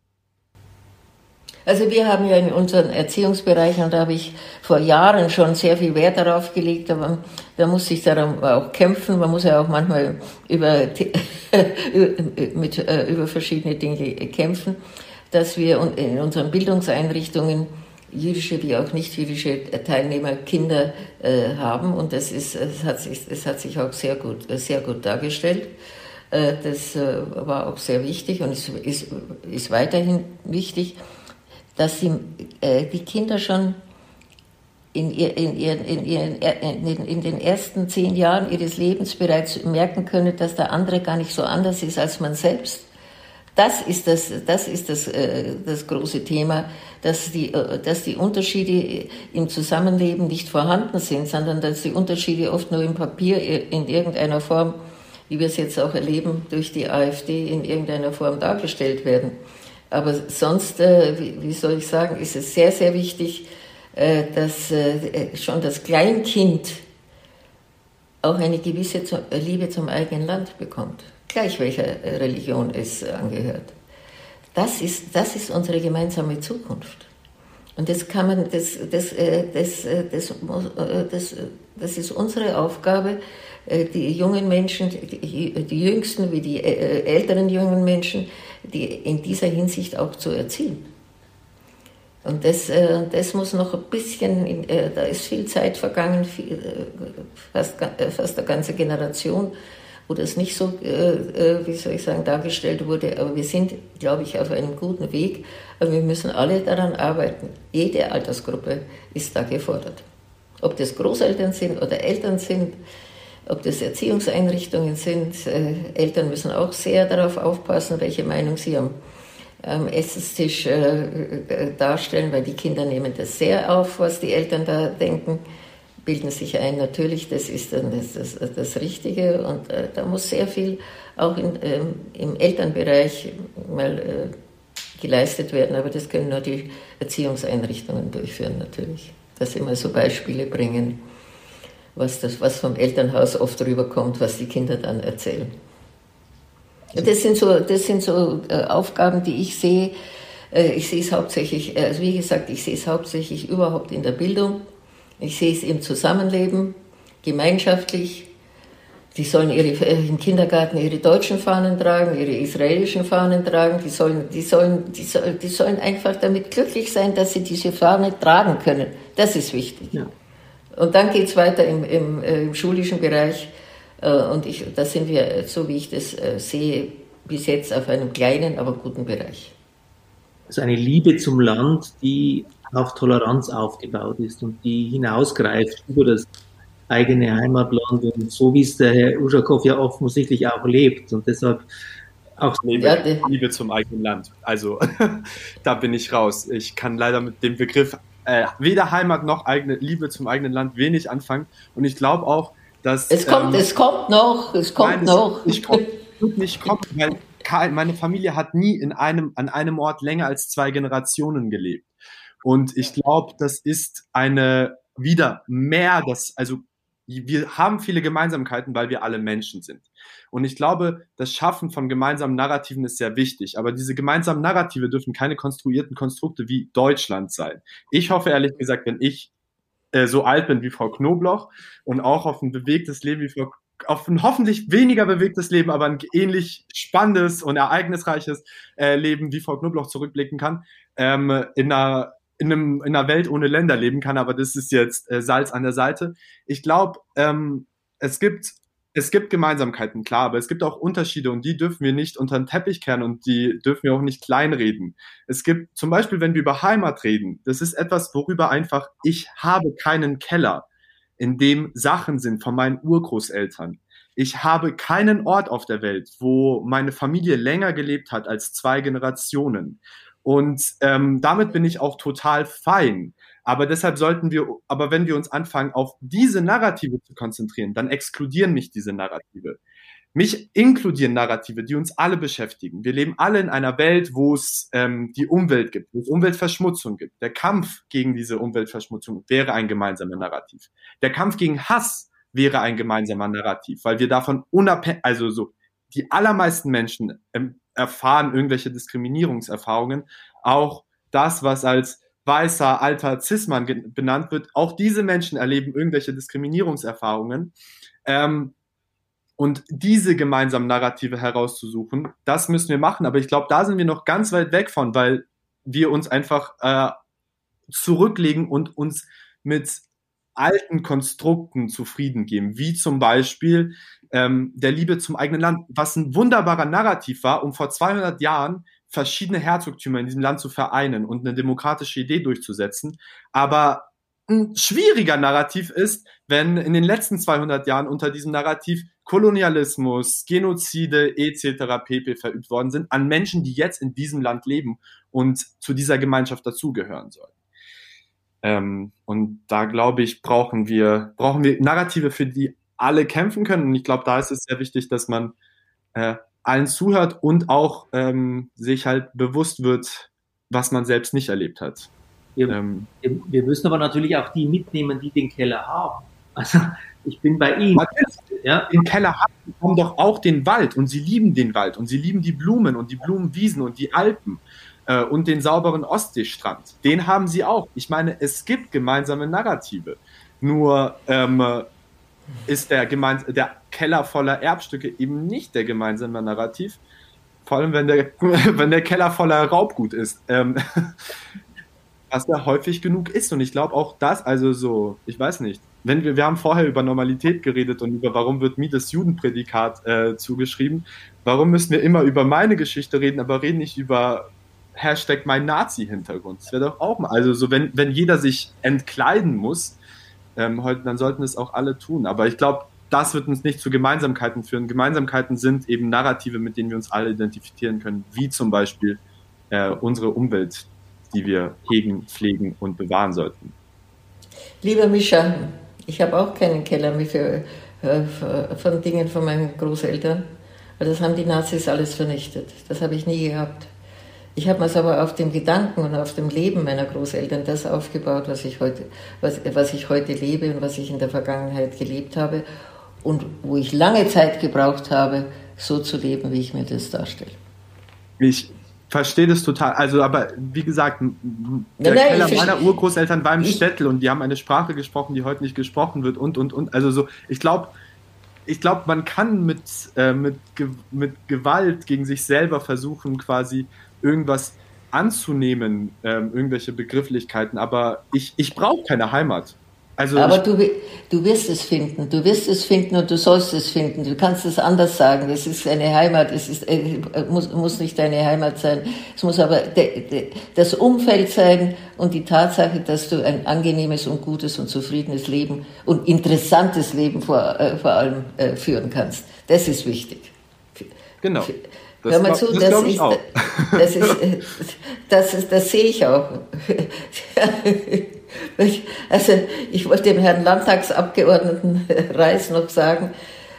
Also wir haben ja in unseren Erziehungsbereichen, und da habe ich vor Jahren schon sehr viel Wert darauf gelegt, aber da muss ich darum auch kämpfen. Man muss ja auch manchmal über, mit, äh, über verschiedene Dinge kämpfen, dass wir in unseren Bildungseinrichtungen jüdische wie auch nicht jüdische Teilnehmer Kinder äh, haben. Und das ist es hat sich es hat sich auch sehr gut sehr gut dargestellt. Äh, das äh, war auch sehr wichtig und es ist, ist weiterhin wichtig dass sie äh, die Kinder schon in, ihr, in, ihren, in, ihren, in, in den ersten zehn Jahren ihres Lebens bereits merken können, dass der andere gar nicht so anders ist als man selbst das ist das, das, ist das, äh, das große Thema, dass die, äh, dass die Unterschiede im Zusammenleben nicht vorhanden sind, sondern dass die Unterschiede oft nur im Papier in irgendeiner Form, wie wir es jetzt auch erleben, durch die AfD in irgendeiner Form dargestellt werden. Aber sonst, äh, wie soll ich sagen, ist es sehr, sehr wichtig, dass schon das Kleinkind auch eine gewisse Liebe zum eigenen Land bekommt gleich welcher Religion es angehört. Das ist, das ist unsere gemeinsame Zukunft. Und das kann man, das, das, äh, das, äh, das, äh, das, das ist unsere Aufgabe, die jungen Menschen, die, jüngsten wie die älteren jungen Menschen, die in dieser Hinsicht auch zu erziehen. Und das, das muss noch ein bisschen, da ist viel Zeit vergangen, fast, fast eine ganze Generation, wo das nicht so, äh, äh, wie soll ich sagen, dargestellt wurde. Aber wir sind, glaube ich, auf einem guten Weg. Aber wir müssen alle daran arbeiten. Jede Altersgruppe ist da gefordert. Ob das Großeltern sind oder Eltern sind, ob das Erziehungseinrichtungen sind. Äh, Eltern müssen auch sehr darauf aufpassen, welche Meinung sie am, am Essenstisch äh, äh darstellen, weil die Kinder nehmen das sehr auf, was die Eltern da denken bilden sich ein, natürlich, das ist dann das, das, das Richtige und äh, da muss sehr viel auch in, ähm, im Elternbereich mal äh, geleistet werden, aber das können nur die Erziehungseinrichtungen durchführen natürlich, dass sie mal so Beispiele bringen, was, das, was vom Elternhaus oft rüberkommt, was die Kinder dann erzählen. Das sind so, das sind so äh, Aufgaben, die ich sehe. Äh, ich sehe es hauptsächlich, äh, also wie gesagt, ich sehe es hauptsächlich überhaupt in der Bildung ich sehe es im Zusammenleben, gemeinschaftlich. Die sollen ihre, im Kindergarten ihre deutschen Fahnen tragen, ihre israelischen Fahnen tragen. Die sollen, die, sollen, die, soll, die sollen einfach damit glücklich sein, dass sie diese Fahne tragen können. Das ist wichtig. Ja. Und dann geht es weiter im, im, äh, im, schulischen Bereich. Äh, und ich, da sind wir, so wie ich das sehe, bis jetzt auf einem kleinen, aber guten Bereich. Also eine Liebe zum Land, die auf Toleranz aufgebaut ist und die hinausgreift über das eigene Heimatland und so wie es der Herr Uschakow ja offensichtlich auch lebt und deshalb auch Liebe, ja, Liebe zum eigenen Land. Also da bin ich raus. Ich kann leider mit dem Begriff äh, weder Heimat noch eigene Liebe zum eigenen Land wenig anfangen und ich glaube auch, dass es kommt, ähm, es kommt noch, es kommt nein, noch. Es, ich kommt, nicht kommt, weil meine Familie hat nie in einem, an einem Ort länger als zwei Generationen gelebt. Und ich glaube, das ist eine wieder mehr, das, also wir haben viele Gemeinsamkeiten, weil wir alle Menschen sind. Und ich glaube, das Schaffen von gemeinsamen Narrativen ist sehr wichtig. Aber diese gemeinsamen Narrative dürfen keine konstruierten Konstrukte wie Deutschland sein. Ich hoffe ehrlich gesagt, wenn ich äh, so alt bin wie Frau Knobloch und auch auf ein bewegtes Leben wie Frau auf ein hoffentlich weniger bewegtes Leben, aber ein ähnlich spannendes und ereignisreiches äh, Leben wie Frau Knobloch zurückblicken kann, ähm, in einer in, einem, in einer Welt ohne Länder leben kann, aber das ist jetzt äh, Salz an der Seite. Ich glaube, ähm, es gibt es gibt Gemeinsamkeiten, klar, aber es gibt auch Unterschiede und die dürfen wir nicht unter den Teppich kehren und die dürfen wir auch nicht kleinreden. Es gibt zum Beispiel, wenn wir über Heimat reden, das ist etwas, worüber einfach ich habe keinen Keller, in dem Sachen sind von meinen Urgroßeltern. Ich habe keinen Ort auf der Welt, wo meine Familie länger gelebt hat als zwei Generationen. Und ähm, damit bin ich auch total fein. Aber deshalb sollten wir, aber wenn wir uns anfangen, auf diese Narrative zu konzentrieren, dann exkludieren mich diese Narrative. Mich inkludieren Narrative, die uns alle beschäftigen. Wir leben alle in einer Welt, wo es ähm, die Umwelt gibt, wo es Umweltverschmutzung gibt. Der Kampf gegen diese Umweltverschmutzung wäre ein gemeinsamer Narrativ. Der Kampf gegen Hass wäre ein gemeinsamer Narrativ, weil wir davon unabhängig, also so, die allermeisten Menschen ähm, erfahren irgendwelche Diskriminierungserfahrungen. Auch das, was als weißer, alter Cis-Mann benannt wird, auch diese Menschen erleben irgendwelche Diskriminierungserfahrungen. Ähm, und diese gemeinsamen Narrative herauszusuchen, das müssen wir machen. Aber ich glaube, da sind wir noch ganz weit weg von, weil wir uns einfach äh, zurücklegen und uns mit alten Konstrukten zufrieden geben, wie zum Beispiel ähm, der Liebe zum eigenen Land, was ein wunderbarer Narrativ war, um vor 200 Jahren verschiedene Herzogtümer in diesem Land zu vereinen und eine demokratische Idee durchzusetzen. Aber ein schwieriger Narrativ ist, wenn in den letzten 200 Jahren unter diesem Narrativ Kolonialismus, Genozide etc. pp. verübt worden sind an Menschen, die jetzt in diesem Land leben und zu dieser Gemeinschaft dazugehören sollen. Ähm, und da glaube ich, brauchen wir, brauchen wir Narrative, für die alle kämpfen können. Und ich glaube, da ist es sehr wichtig, dass man äh, allen zuhört und auch ähm, sich halt bewusst wird, was man selbst nicht erlebt hat. Wir, ähm, wir, müssen aber natürlich auch die mitnehmen, die den Keller haben. Also ich bin bei Ihnen. Ja. Den Keller haben, haben doch auch den Wald und sie lieben den Wald und sie lieben die Blumen und die Blumenwiesen und die Alpen äh, und den sauberen Ostseestrand. Den haben sie auch. Ich meine, es gibt gemeinsame Narrative. Nur ähm, ist der, gemeins der Keller voller Erbstücke eben nicht der gemeinsame Narrativ. Vor allem, wenn der, wenn der Keller voller Raubgut ist. Ähm, was da häufig genug ist. Und ich glaube auch das, also so, ich weiß nicht. Wenn wir, wir haben vorher über Normalität geredet und über warum wird mir das Judenprädikat äh, zugeschrieben. Warum müssen wir immer über meine Geschichte reden, aber reden nicht über Hashtag mein Nazi-Hintergrund? Das wäre doch auch mal, also so, wenn, wenn jeder sich entkleiden muss, ähm, heute, dann sollten es auch alle tun. Aber ich glaube, das wird uns nicht zu Gemeinsamkeiten führen. Gemeinsamkeiten sind eben Narrative, mit denen wir uns alle identifizieren können, wie zum Beispiel äh, unsere Umwelt, die wir hegen, pflegen und bewahren sollten. Lieber Mischa, ich habe auch keinen Keller mehr für, äh, von Dingen von meinen Großeltern. das haben die Nazis alles vernichtet. Das habe ich nie gehabt. Ich habe mir aber auf dem Gedanken und auf dem Leben meiner Großeltern das aufgebaut, was ich, heute, was, was ich heute lebe und was ich in der Vergangenheit gelebt habe und wo ich lange Zeit gebraucht habe, so zu leben, wie ich mir das darstelle. Ich verstehe das total. Also, aber wie gesagt, der nein, Keller meiner Urgroßeltern war im Städtel und die haben eine Sprache gesprochen, die heute nicht gesprochen wird und und und. Also so, ich glaube, ich glaube, man kann mit, äh, mit, mit Gewalt gegen sich selber versuchen, quasi irgendwas anzunehmen, ähm, irgendwelche Begrifflichkeiten, aber ich, ich brauche keine Heimat. Also Aber du, du wirst es finden, du wirst es finden und du sollst es finden. Du kannst es anders sagen. Es ist eine Heimat, es ist, äh, muss, muss nicht deine Heimat sein. Es muss aber de, de, das Umfeld sein und die Tatsache, dass du ein angenehmes und gutes und zufriedenes Leben und interessantes Leben vor, äh, vor allem äh, führen kannst. Das ist wichtig. Genau. Das Hör mal zu, das, das, ist, das, ist, das, ist, das sehe ich auch. Also ich wollte dem Herrn Landtagsabgeordneten Reis noch sagen,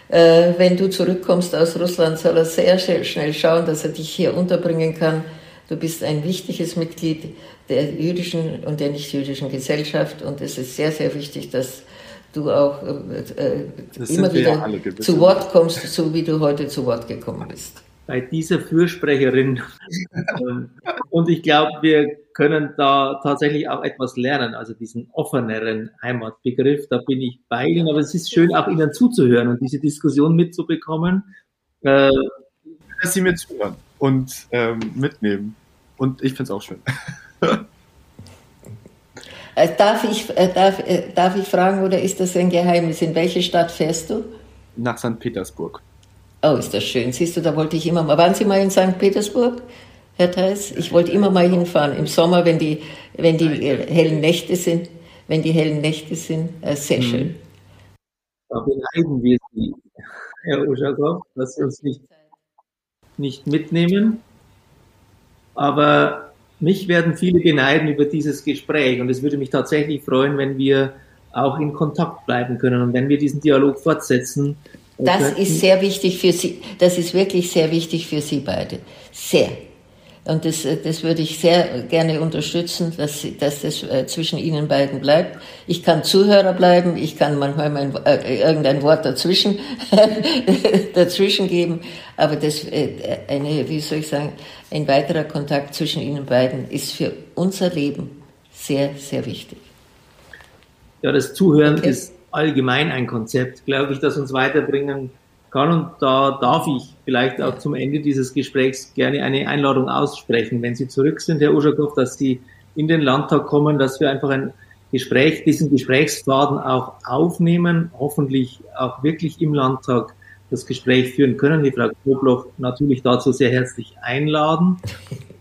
äh, wenn du zurückkommst aus Russland, soll er sehr schnell schauen, dass er dich hier unterbringen kann. Du bist ein wichtiges Mitglied der jüdischen und der nicht-jüdischen Gesellschaft und es ist sehr, sehr wichtig, dass du auch äh, immer wieder zu Wort kommst, so wie du heute zu Wort gekommen bist bei dieser Fürsprecherin. und ich glaube, wir können da tatsächlich auch etwas lernen, also diesen offeneren Heimatbegriff. Da bin ich bei Ihnen, aber es ist schön, auch Ihnen zuzuhören und diese Diskussion mitzubekommen. Äh, Dass Sie mir zuhören und ähm, mitnehmen. Und ich finde es auch schön. Äh, darf, ich, äh, darf, äh, darf ich fragen, oder ist das ein Geheimnis? In welche Stadt fährst du? Nach St. Petersburg. Oh, ist das schön. Siehst du, da wollte ich immer mal. Waren Sie mal in St. Petersburg, Herr Theis? Ich wollte immer mal hinfahren. Im Sommer, wenn die, wenn die hellen Nächte sind. Wenn die hellen Nächte sind. Äh, sehr mhm. schön. Da beneiden wir Sie, Herr Uschakow, dass Sie uns nicht, nicht mitnehmen. Aber mich werden viele beneiden über dieses Gespräch. Und es würde mich tatsächlich freuen, wenn wir auch in Kontakt bleiben können und wenn wir diesen Dialog fortsetzen das ist sehr wichtig für Sie. Das ist wirklich sehr wichtig für Sie beide. Sehr. Und das, das würde ich sehr gerne unterstützen, dass, dass das äh, zwischen Ihnen beiden bleibt. Ich kann Zuhörer bleiben, ich kann manchmal mein, äh, irgendein Wort dazwischen, dazwischen geben, aber das, äh, eine, wie soll ich sagen, ein weiterer Kontakt zwischen Ihnen beiden ist für unser Leben sehr, sehr wichtig. Ja, das Zuhören okay. ist allgemein ein Konzept, glaube ich, das uns weiterbringen kann. Und da darf ich vielleicht auch zum Ende dieses Gesprächs gerne eine Einladung aussprechen, wenn Sie zurück sind, Herr Uschakow, dass Sie in den Landtag kommen, dass wir einfach ein Gespräch, diesen Gesprächsfaden auch aufnehmen, hoffentlich auch wirklich im Landtag das Gespräch führen können. Die Frau Knobloch natürlich dazu sehr herzlich einladen.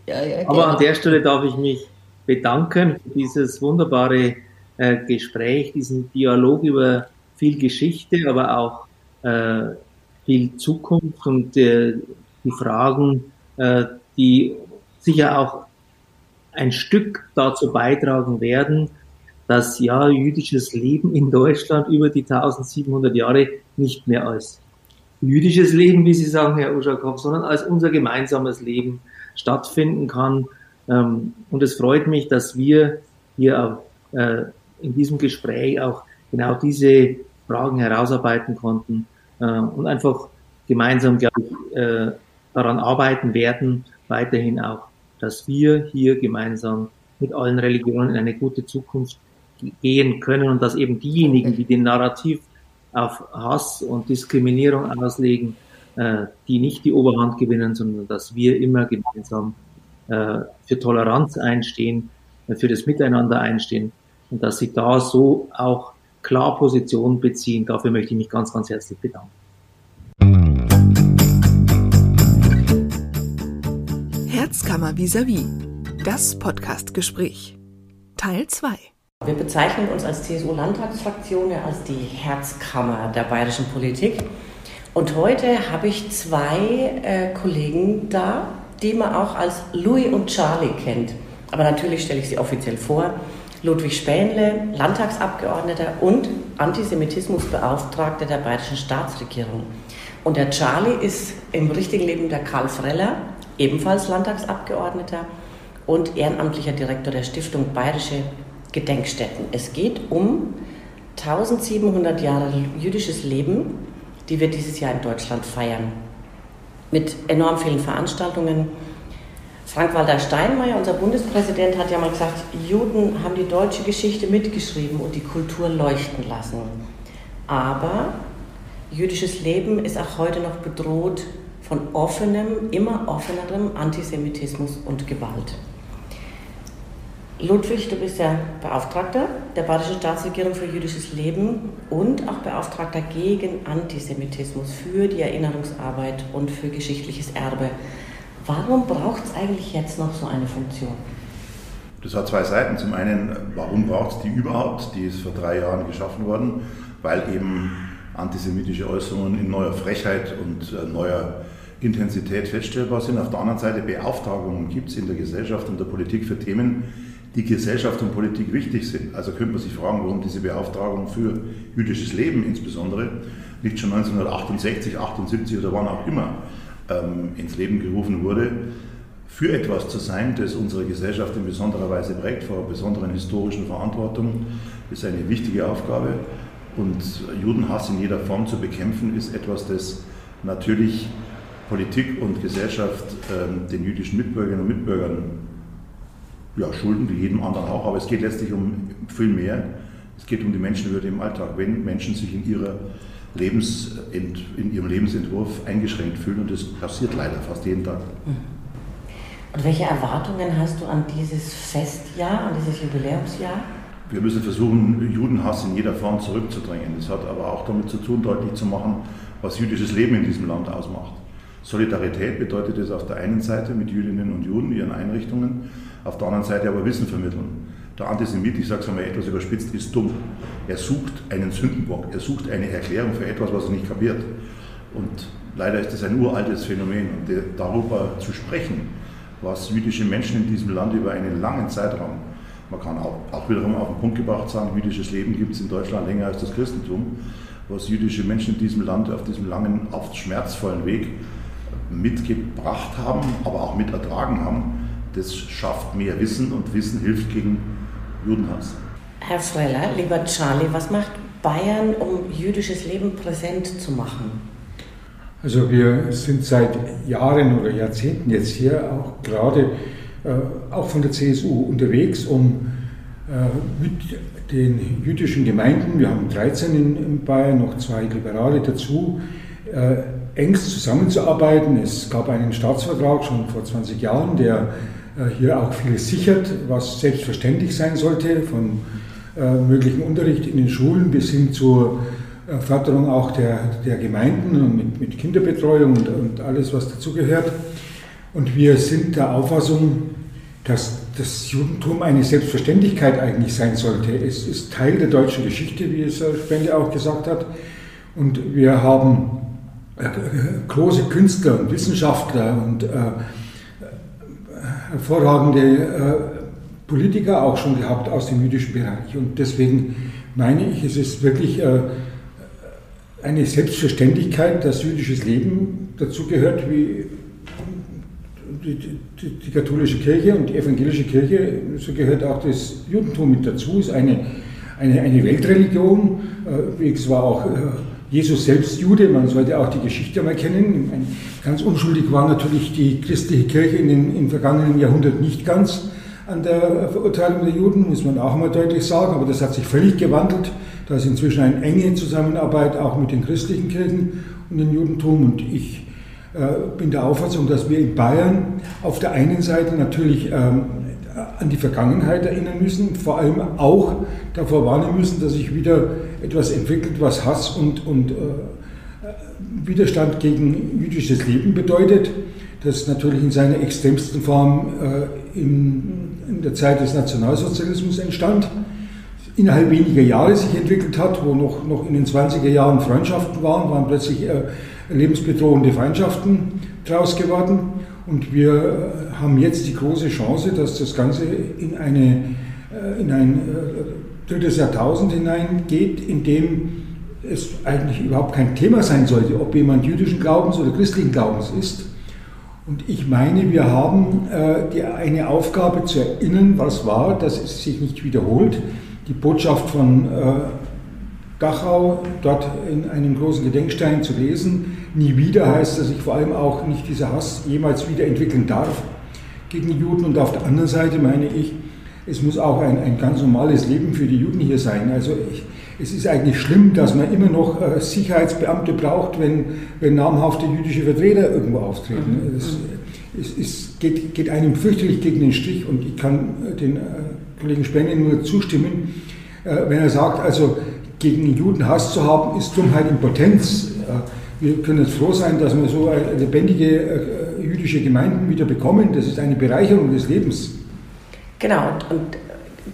Ja, ja, Aber an der Stelle darf ich mich bedanken für dieses wunderbare äh, Gespräch, diesen Dialog über viel Geschichte, aber auch äh, viel Zukunft und äh, die Fragen, äh, die sicher auch ein Stück dazu beitragen werden, dass ja jüdisches Leben in Deutschland über die 1700 Jahre nicht mehr als jüdisches Leben, wie Sie sagen, Herr Uschakow, sondern als unser gemeinsames Leben stattfinden kann. Ähm, und es freut mich, dass wir hier auch äh, in diesem Gespräch auch genau diese Fragen herausarbeiten konnten äh, und einfach gemeinsam, glaube ich, äh, daran arbeiten werden, weiterhin auch, dass wir hier gemeinsam mit allen Religionen in eine gute Zukunft gehen können und dass eben diejenigen, die den Narrativ auf Hass und Diskriminierung auslegen, äh, die nicht die Oberhand gewinnen, sondern dass wir immer gemeinsam äh, für Toleranz einstehen, äh, für das Miteinander einstehen und dass Sie da so auch klar Position beziehen. Dafür möchte ich mich ganz, ganz herzlich bedanken. Herzkammer vis-à-vis. Das Podcastgespräch. Teil 2. Wir bezeichnen uns als CSU-Landtagsfraktion ja als die Herzkammer der bayerischen Politik. Und heute habe ich zwei äh, Kollegen da, die man auch als Louis und Charlie kennt. Aber natürlich stelle ich sie offiziell vor. Ludwig Spähnle, Landtagsabgeordneter und Antisemitismusbeauftragter der bayerischen Staatsregierung. Und der Charlie ist im richtigen Leben der Karl Freller, ebenfalls Landtagsabgeordneter und ehrenamtlicher Direktor der Stiftung Bayerische Gedenkstätten. Es geht um 1700 Jahre jüdisches Leben, die wir dieses Jahr in Deutschland feiern. Mit enorm vielen Veranstaltungen, Frank-Walter Steinmeier, unser Bundespräsident, hat ja mal gesagt, Juden haben die deutsche Geschichte mitgeschrieben und die Kultur leuchten lassen. Aber jüdisches Leben ist auch heute noch bedroht von offenem, immer offenerem Antisemitismus und Gewalt. Ludwig, du bist ja Beauftragter der Badischen Staatsregierung für jüdisches Leben und auch Beauftragter gegen Antisemitismus, für die Erinnerungsarbeit und für geschichtliches Erbe. Warum braucht es eigentlich jetzt noch so eine Funktion? Das hat zwei Seiten. Zum einen, warum braucht es die überhaupt? Die ist vor drei Jahren geschaffen worden, weil eben antisemitische Äußerungen in neuer Frechheit und äh, neuer Intensität feststellbar sind. Auf der anderen Seite Beauftragungen gibt es in der Gesellschaft und der Politik für Themen, die Gesellschaft und Politik wichtig sind. Also könnte man sich fragen, warum diese Beauftragung für jüdisches Leben insbesondere nicht schon 1968, 78 oder wann auch immer ähm, ins Leben gerufen wurde, für etwas zu sein, das unsere Gesellschaft in besonderer Weise prägt, vor besonderen historischen Verantwortung, ist eine wichtige Aufgabe. Und Judenhass in jeder Form zu bekämpfen, ist etwas, das natürlich Politik und Gesellschaft ähm, den jüdischen Mitbürgerinnen und Mitbürgern ja, schulden, wie jedem anderen auch, aber es geht letztlich um viel mehr. Es geht um die Menschenwürde im Alltag. Wenn Menschen sich in, ihrer Lebens, in ihrem Lebensentwurf eingeschränkt fühlen, und das passiert leider fast jeden Tag. Und welche Erwartungen hast du an dieses Festjahr, an dieses Jubiläumsjahr? Wir müssen versuchen, Judenhass in jeder Form zurückzudrängen. Das hat aber auch damit zu tun, deutlich zu machen, was jüdisches Leben in diesem Land ausmacht. Solidarität bedeutet es auf der einen Seite mit Jüdinnen und Juden, ihren Einrichtungen, auf der anderen Seite aber Wissen vermitteln. Der Antisemit, ich sage es einmal etwas überspitzt, ist dumm. Er sucht einen Sündenbock, er sucht eine Erklärung für etwas, was er nicht kapiert. Und leider ist das ein uraltes Phänomen. Und darüber zu sprechen, was jüdische Menschen in diesem Land über einen langen Zeitraum, man kann auch, auch wiederum auf den Punkt gebracht sagen, jüdisches Leben gibt es in Deutschland länger als das Christentum, was jüdische Menschen in diesem Land auf diesem langen, oft schmerzvollen Weg mitgebracht haben, aber auch mit ertragen haben, das schafft mehr Wissen und Wissen hilft gegen Judenhass. Herr Freller, lieber Charlie, was macht Bayern, um jüdisches Leben präsent zu machen? Also wir sind seit Jahren oder Jahrzehnten jetzt hier auch gerade äh, auch von der CSU unterwegs, um äh, mit den jüdischen Gemeinden, wir haben 13 in, in Bayern, noch zwei Liberale dazu, äh, engst zusammenzuarbeiten. Es gab einen Staatsvertrag schon vor 20 Jahren, der äh, hier auch vieles sichert, was selbstverständlich sein sollte, von äh, möglichen Unterricht in den Schulen bis hin zur äh, Förderung auch der, der Gemeinden mit, mit Kinderbetreuung und, und alles, was dazugehört. Und wir sind der Auffassung, dass das Judentum eine Selbstverständlichkeit eigentlich sein sollte. Es ist Teil der deutschen Geschichte, wie es Spende auch gesagt hat. Und wir haben große Künstler und Wissenschaftler und äh, hervorragende äh, Politiker auch schon gehabt aus dem jüdischen Bereich. Und deswegen meine ich, es ist wirklich äh, eine Selbstverständlichkeit, dass jüdisches Leben dazu gehört, wie die, die, die, katholische Kirche und die evangelische Kirche, so gehört auch das Judentum mit dazu, ist eine, eine, eine Weltreligion. Äh, es war auch Jesus selbst Jude, man sollte auch die Geschichte mal kennen. Ganz unschuldig war natürlich die christliche Kirche in den, im vergangenen Jahrhundert nicht ganz an der Verurteilung der Juden, muss man auch mal deutlich sagen, aber das hat sich völlig gewandelt. Da ist inzwischen eine enge Zusammenarbeit auch mit den christlichen Kirchen und dem Judentum und ich äh, bin der Auffassung, dass wir in Bayern auf der einen Seite natürlich ähm, an die Vergangenheit erinnern müssen, vor allem auch davor warnen müssen, dass sich wieder etwas entwickelt, was Hass und, und äh, Widerstand gegen jüdisches Leben bedeutet, das natürlich in seiner extremsten Form äh, in, in, der Zeit des Nationalsozialismus entstand, innerhalb weniger Jahre sich entwickelt hat, wo noch, noch in den 20er Jahren Freundschaften waren, waren plötzlich äh, lebensbedrohende Feindschaften draus geworden. Und wir äh, haben jetzt die große Chance, dass das Ganze in, eine, äh, in ein äh, drittes Jahrtausend hineingeht, in dem es eigentlich überhaupt kein Thema sein sollte, ob jemand jüdischen Glaubens oder christlichen Glaubens ist. Und ich meine, wir haben äh, die, eine Aufgabe zu erinnern, was war, dass es sich nicht wiederholt. Die Botschaft von äh, Dachau, dort in einem großen Gedenkstein zu lesen. Nie wieder heißt, dass sich vor allem auch nicht dieser Hass jemals wieder entwickeln darf gegen Juden. Und auf der anderen Seite meine ich, es muss auch ein, ein ganz normales Leben für die Juden hier sein. Also ich, es ist eigentlich schlimm, dass man immer noch äh, Sicherheitsbeamte braucht, wenn, wenn namhafte jüdische Vertreter irgendwo auftreten. Es, es, es geht, geht einem fürchterlich gegen den Strich und ich kann den Kollegen Spenge nur zustimmen, wenn er sagt, also gegen Juden Hass zu haben, ist Dummheit Impotenz. Wir können jetzt froh sein, dass wir so lebendige jüdische Gemeinden wieder bekommen. Das ist eine Bereicherung des Lebens. Genau, und, und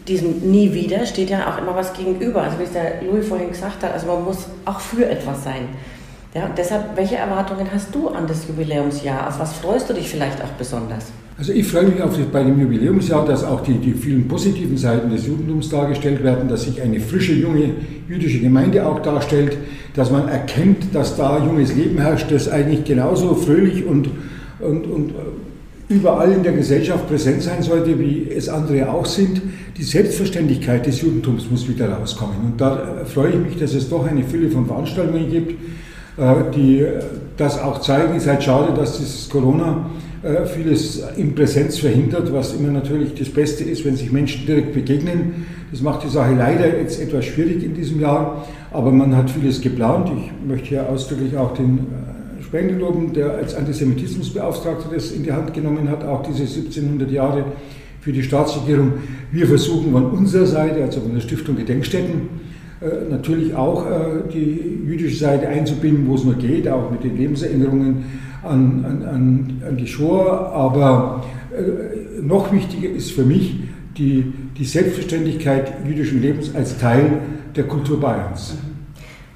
diesem Nie wieder steht ja auch immer was gegenüber. Also wie es der Louis vorhin gesagt hat, also man muss auch für etwas sein. Ja, und deshalb, welche Erwartungen hast du an das Jubiläumsjahr? Auf was freust du dich vielleicht auch besonders? Also ich freue mich auf das, bei dem Jubiläumsjahr, dass auch die, die vielen positiven Seiten des Judentums dargestellt werden, dass sich eine frische, junge jüdische Gemeinde auch darstellt, dass man erkennt, dass da junges Leben herrscht, das eigentlich genauso fröhlich und, und, und überall in der Gesellschaft präsent sein sollte, wie es andere auch sind. Die Selbstverständlichkeit des Judentums muss wieder rauskommen. Und da freue ich mich, dass es doch eine Fülle von Veranstaltungen gibt, äh, die das auch zeigen. Es ist halt schade, dass dieses Corona äh, vieles in Präsenz verhindert, was immer natürlich das Beste ist, wenn sich Menschen direkt begegnen. Das macht die Sache leider jetzt etwas schwierig in diesem Jahr, aber man hat vieles geplant. Ich möchte hier ausdrücklich auch den äh, Sprengeloben, der als Antisemitismusbeauftragter das in die Hand genommen hat, auch diese 1700 Jahre für die Staatsregierung. Wir versuchen von unserer Seite, also von der Stiftung Gedenkstätten, äh, natürlich auch äh, die jüdische Seite einzubinden, wo es nur geht, auch mit den Lebenserinnerungen an, an, an die Shoah. Aber äh, noch wichtiger ist für mich die, die Selbstverständlichkeit jüdischen Lebens als Teil der Kultur Bayerns.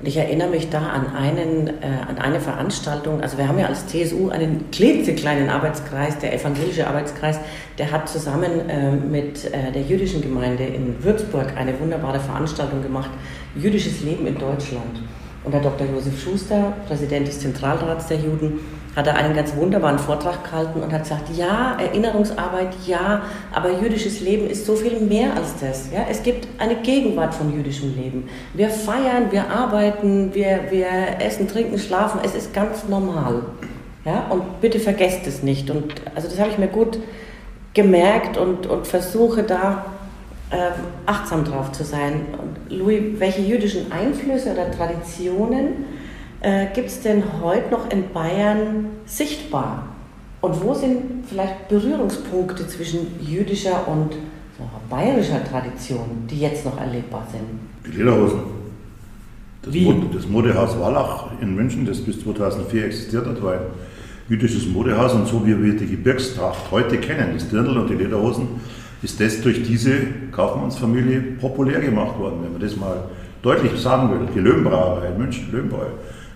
Und ich erinnere mich da an, einen, äh, an eine Veranstaltung, also wir haben ja als TSU einen klitzekleinen Arbeitskreis, der evangelische Arbeitskreis, der hat zusammen äh, mit äh, der jüdischen Gemeinde in Würzburg eine wunderbare Veranstaltung gemacht, Jüdisches Leben in Deutschland. Und der Dr. Josef Schuster, Präsident des Zentralrats der Juden, hat er einen ganz wunderbaren Vortrag gehalten und hat gesagt, ja, Erinnerungsarbeit, ja, aber jüdisches Leben ist so viel mehr als das. Ja? Es gibt eine Gegenwart von jüdischem Leben. Wir feiern, wir arbeiten, wir, wir essen, trinken, schlafen, es ist ganz normal. Ja? Und bitte vergesst es nicht. Und also das habe ich mir gut gemerkt und, und versuche da äh, achtsam drauf zu sein. Und Louis, welche jüdischen Einflüsse oder Traditionen äh, gibt es denn heute noch in Bayern sichtbar? Und wo sind vielleicht Berührungspunkte zwischen jüdischer und bayerischer Tradition, die jetzt noch erlebbar sind? Die Lederhosen. Das, Mod, das Modehaus Wallach in München, das bis 2004 existiert hat, war ein jüdisches Modehaus und so wie wir die Gebirgstracht heute kennen, das Dirndl und die Lederhosen, ist das durch diese Kaufmannsfamilie populär gemacht worden, wenn man das mal deutlich sagen will. Die Löwenbrauerei in München, Löwenbräu,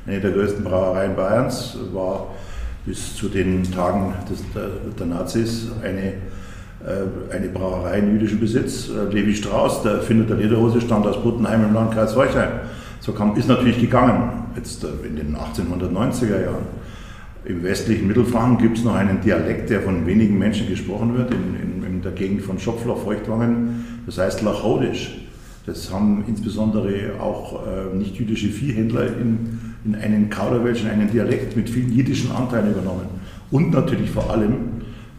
eine der größten Brauereien Bayerns, war bis zu den Tagen des, der, der, Nazis eine, äh, eine Brauerei in jüdischem Besitz. Äh, Levi Strauss, der Erfinder der Lederhose, stammt aus Buttenheim im Landkreis Forchheim. So kam, ist natürlich gegangen, jetzt äh, in den 1890er Jahren. Im westlichen Mittelfranken gibt es noch einen Dialekt, der von wenigen Menschen gesprochen wird, in, in, in der Gegend von Schopfloch, Feuchtwangen. Das heißt Lachodisch. Das haben insbesondere auch äh, nicht-jüdische Viehhändler in, in einen Kauderwelsch, in einen Dialekt mit vielen jiddischen Anteilen übernommen. Und natürlich vor allem,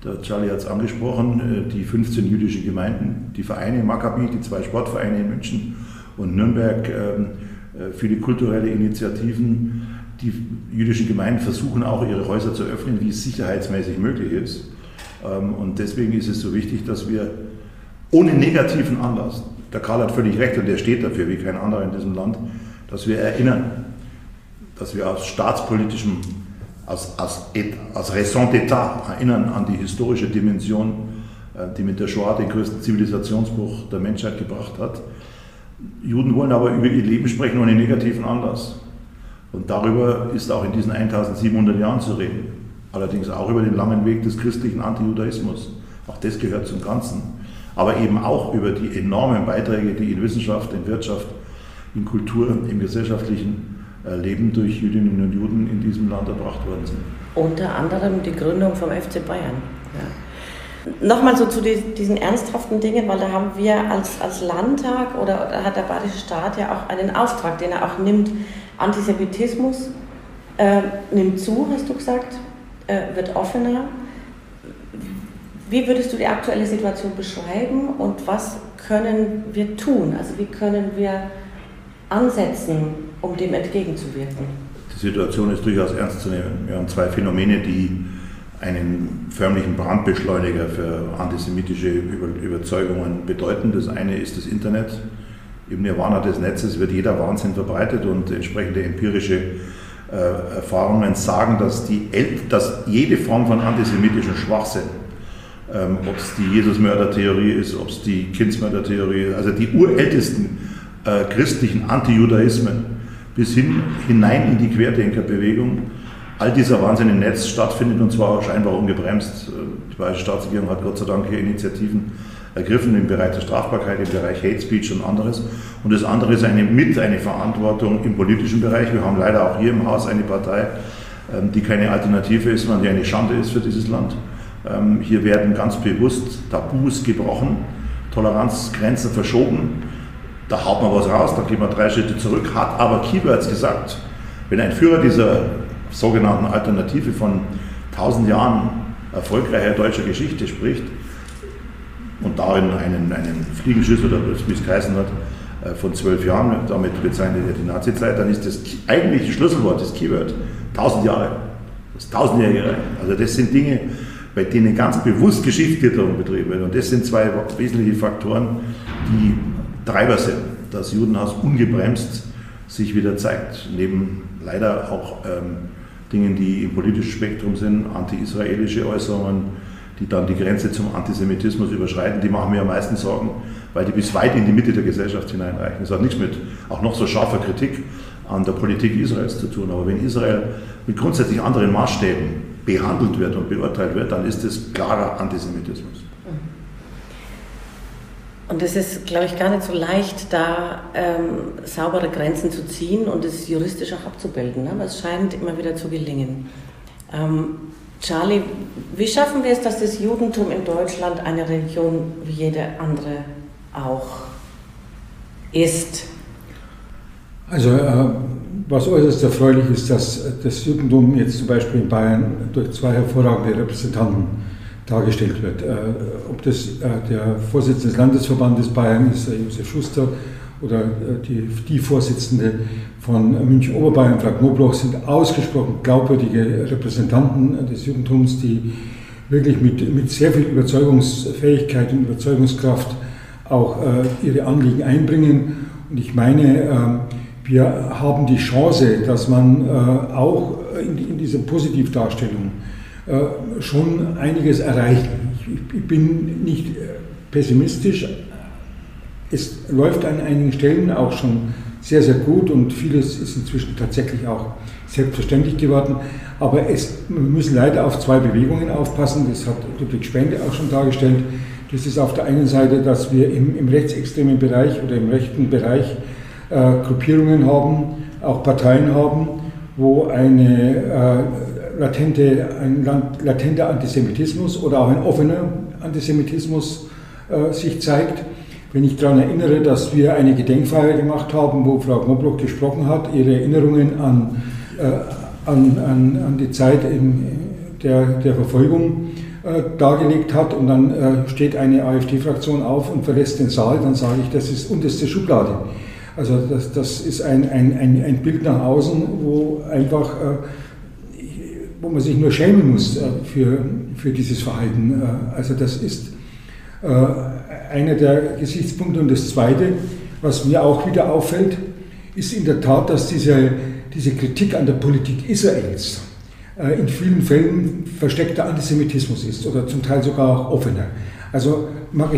der Charlie hat es angesprochen, äh, die 15 jüdischen Gemeinden, die Vereine Maccabi, die zwei Sportvereine in München und Nürnberg, ähm, äh, viele kulturelle Initiativen. Die jüdischen Gemeinden versuchen auch ihre Häuser zu öffnen, wie es sicherheitsmäßig möglich ist. Ähm, und deswegen ist es so wichtig, dass wir ohne negativen Anlass, der Karl hat völlig recht und der steht dafür wie kein anderer in diesem Land, dass wir erinnern, dass wir aus staatspolitischem, aus, aus, aus Raison d'Etat erinnern an die historische Dimension, äh, die mit der Shoah den größten Zivilisationsbruch der Menschheit gebracht hat. Juden wollen aber über ihr Leben sprechen ohne negativen Anlass. Und darüber ist auch in diesen 1700 Jahren zu reden. Allerdings auch über den langen Weg des christlichen Antijudaismus. Auch das gehört zum Ganzen aber eben auch über die enormen Beiträge, die in Wissenschaft, in Wirtschaft, in Kultur, im gesellschaftlichen Leben durch Jüdinnen und Juden in diesem Land erbracht worden sind. Unter anderem die Gründung vom FC Bayern. Ja. Nochmal so zu diesen ernsthaften Dingen, weil da haben wir als, als Landtag oder, oder hat der Bayerische Staat ja auch einen Auftrag, den er auch nimmt. Antisemitismus äh, nimmt zu, hast du gesagt, äh, wird offener. Wie würdest du die aktuelle Situation beschreiben und was können wir tun? Also wie können wir ansetzen, um dem entgegenzuwirken? Die Situation ist durchaus ernst zu nehmen. Wir haben zwei Phänomene, die einen förmlichen Brandbeschleuniger für antisemitische Überzeugungen bedeuten. Das eine ist das Internet. Im Nirvana des Netzes wird jeder Wahnsinn verbreitet und entsprechende empirische äh, Erfahrungen sagen, dass, die dass jede Form von antisemitischem Schwachsinn, ähm, ob es die Jesus-Mörder-Theorie ist, ob es die Kindsmörder-Theorie also die urältesten äh, christlichen Antijudaismen bis hin hinein in die Querdenkerbewegung, all dieser Wahnsinn im Netz stattfindet und zwar scheinbar ungebremst. Die Bayerische Staatsregierung hat Gott sei Dank hier Initiativen ergriffen im Bereich der Strafbarkeit, im Bereich Hate Speech und anderes. Und das andere ist eine, mit eine Verantwortung im politischen Bereich. Wir haben leider auch hier im Haus eine Partei, ähm, die keine Alternative ist, sondern die eine Schande ist für dieses Land. Ähm, hier werden ganz bewusst Tabus gebrochen, Toleranzgrenzen verschoben. Da haut man was raus, da geht man drei Schritte zurück, hat aber Keywords gesagt. Wenn ein Führer dieser sogenannten Alternative von tausend Jahren erfolgreicher deutscher Geschichte spricht und darin einen, einen Fliegenschiss oder wie es geheißen hat, äh, von zwölf Jahren, damit bezeichnet er die Nazizeit, dann ist das eigentliche Schlüsselwort, das Keyword, tausend Jahre, das tausendjährige Reich. Also das sind Dinge, bei denen ganz bewusst Geschichtsklitterung betrieben wird. Und das sind zwei wesentliche Faktoren, die Treiber sind, dass Judenhaus ungebremst sich wieder zeigt. Neben leider auch ähm, Dingen, die im politischen Spektrum sind, anti-israelische Äußerungen, die dann die Grenze zum Antisemitismus überschreiten, die machen mir am meisten Sorgen, weil die bis weit in die Mitte der Gesellschaft hineinreichen. Das hat nichts mit auch noch so scharfer Kritik an der Politik Israels zu tun. Aber wenn Israel mit grundsätzlich anderen Maßstäben behandelt wird und beurteilt wird, dann ist es klarer Antisemitismus. Und es ist, glaube ich, gar nicht so leicht, da ähm, saubere Grenzen zu ziehen und es juristisch auch abzubilden. Ne? Aber es scheint immer wieder zu gelingen. Ähm, Charlie, wie schaffen wir es, dass das Judentum in Deutschland eine Religion wie jede andere auch ist? Also, äh, was äußerst erfreulich ist, dass das Judentum jetzt zum Beispiel in Bayern durch zwei hervorragende Repräsentanten dargestellt wird. Äh, ob das äh, der Vorsitzende des Landesverbandes Bayern ist, Josef Schuster, oder äh, die, die Vorsitzende von München-Oberbayern, Frau Knobloch, sind ausgesprochen glaubwürdige Repräsentanten des Judentums, die wirklich mit, mit sehr viel Überzeugungsfähigkeit und Überzeugungskraft auch ihre Anliegen einbringen. Und ich meine, äh, wir haben die Chance, dass man auch in, in dieser Positivdarstellung äh, schon einiges erreichen. Ich, bin nicht äh, pessimistisch. Es läuft an einigen Stellen auch schon sehr, sehr gut und vieles ist inzwischen tatsächlich auch selbstverständlich geworden. Aber es, wir müssen leider auf zwei Bewegungen aufpassen. Das hat Ludwig Spende auch schon dargestellt. Das ist auf der einen Seite, dass wir im, im rechtsextremen Bereich oder im rechten Bereich äh, Gruppierungen haben, auch Parteien haben, wo eine äh, latente, ein latenter Antisemitismus oder auch ein offener Antisemitismus äh, sich zeigt. Wenn ich daran erinnere, dass wir eine Gedenkfeier gemacht haben, wo Frau Knobloch gesprochen hat, ihre Erinnerungen an, äh, an, an, an, die Zeit in, der, der Verfolgung äh, dargelegt hat und dann äh, steht eine AfD-Fraktion auf und verlässt den Saal, dann sage ich, das ist unterste Schublade. Also das, das ist ein, ein, ein, ein Bild nach außen, wo einfach äh, wo man sich nur schämen muss äh, für, für dieses Verhalten. Äh, also das ist äh, einer der Gesichtspunkte. Und das Zweite, was mir auch wieder auffällt, ist in der Tat, dass diese, diese Kritik an der Politik Israels in vielen Fällen versteckter Antisemitismus ist oder zum Teil sogar auch offener. Also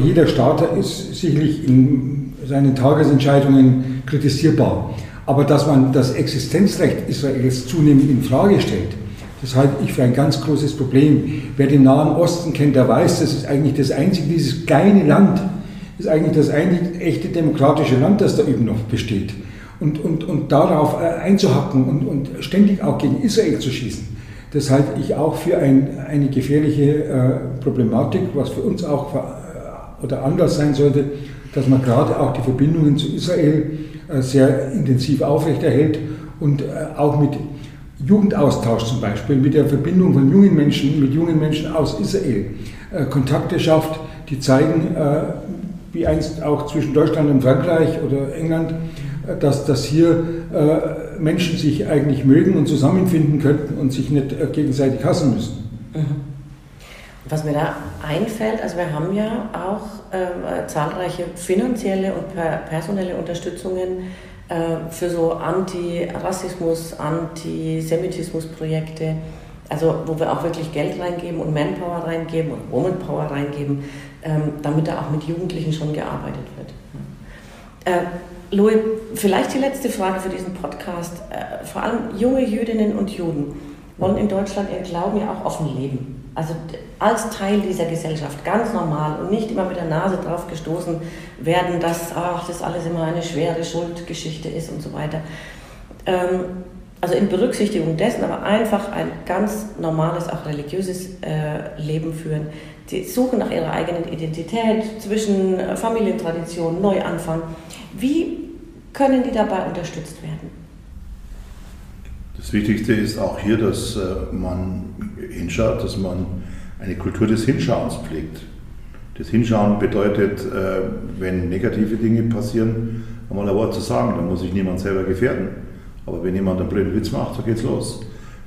jeder Staater ist sicherlich in seinen Tagesentscheidungen kritisierbar. Aber dass man das Existenzrecht Israels zunehmend in Frage stellt, das halte ich für ein ganz großes Problem. Wer den Nahen Osten kennt, der weiß, das ist eigentlich das einzige, dieses kleine Land, ist eigentlich das einzige echte demokratische Land, das da eben noch besteht. Und, und, und darauf äh, einzuhacken und, und ständig auch gegen Israel zu schießen, das halte ich auch für ein, eine gefährliche äh, Problematik, was für uns auch äh, oder anders sein sollte, dass man gerade auch die Verbindungen zu Israel äh, sehr intensiv aufrechterhält und äh, auch mit Jugendaustausch zum Beispiel, mit der Verbindung von jungen Menschen mit jungen Menschen aus Israel äh, Kontakte schafft, die zeigen, äh, wie einst auch zwischen Deutschland und Frankreich oder England, äh, dass, dass hier Menschen sich eigentlich mögen und zusammenfinden könnten und sich nicht gegenseitig hassen müssen. Mhm. Was mir da einfällt, also wir haben ja auch äh, zahlreiche finanzielle und per personelle Unterstützungen äh, für so Anti-Rassismus, Antisemitismus-Projekte, also wo wir auch wirklich Geld reingeben und Manpower reingeben und Womanpower reingeben, ähm, damit da auch mit Jugendlichen schon gearbeitet wird. Äh, Louis, vielleicht die letzte Frage für diesen Podcast. Äh, vor allem junge Jüdinnen und Juden wollen in Deutschland ihren Glauben ja auch offen leben. Also als Teil dieser Gesellschaft, ganz normal und nicht immer mit der Nase drauf gestoßen werden, dass ach, das alles immer eine schwere Schuldgeschichte ist und so weiter. Ähm, also in Berücksichtigung dessen, aber einfach ein ganz normales, auch religiöses äh, Leben führen. Sie suchen nach ihrer eigenen Identität zwischen äh, Familientradition, Neuanfang. Wie können die dabei unterstützt werden? Das Wichtigste ist auch hier, dass äh, man hinschaut, dass man eine Kultur des Hinschauens pflegt. Das Hinschauen bedeutet, äh, wenn negative Dinge passieren, einmal ein Wort zu sagen, dann muss sich niemand selber gefährden. Aber wenn jemand einen blöden Witz macht, so geht's los.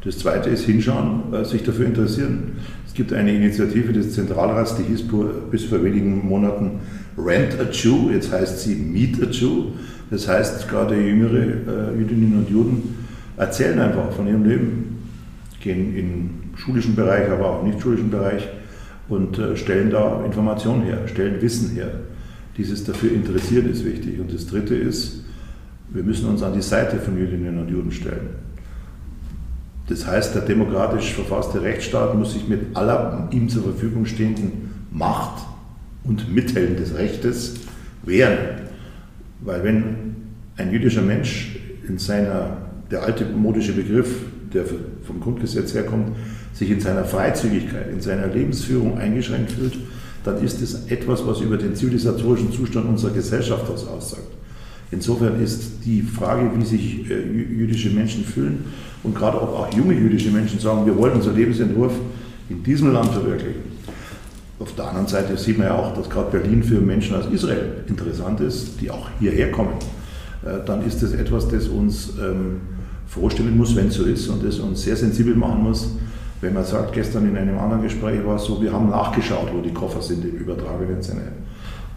Das zweite ist hinschauen, äh, sich dafür interessieren. Es gibt eine Initiative des Zentralrats, die hieß bis vor wenigen Monaten Rent a Jew, jetzt heißt sie Meet a Jew. Das heißt, gerade jüngere Jüdinnen und Juden erzählen einfach von ihrem Leben, gehen im schulischen Bereich, aber auch nicht schulischen Bereich und äh, stellen da Informationen her, stellen Wissen her. Dieses dafür interessieren ist wichtig. Und das Dritte ist, wir müssen uns an die Seite von Jüdinnen und Juden stellen. Das heißt, der demokratisch verfasste Rechtsstaat muss sich mit aller ihm zur Verfügung stehenden Macht und Mitteln des Rechtes wehren. Weil wenn ein jüdischer Mensch in seiner der alte modische Begriff, der vom Grundgesetz herkommt, sich in seiner Freizügigkeit, in seiner Lebensführung eingeschränkt fühlt, dann ist es etwas, was über den zivilisatorischen Zustand unserer Gesellschaft aus aussagt. Insofern ist die Frage, wie sich äh, jüdische Menschen fühlen und gerade ob auch junge jüdische Menschen sagen, wir wollen unser Lebensentwurf in diesem Land verwirklichen. Auf der anderen Seite sieht man ja auch, dass gerade Berlin für Menschen aus Israel interessant ist, die auch hierher kommen. Äh, dann ist das etwas, das uns ähm, vorstellen muss, wenn es so ist und es uns sehr sensibel machen muss, wenn man sagt, gestern in einem anderen Gespräch war es so, wir haben nachgeschaut, wo die Koffer sind im übertragenen Sinne.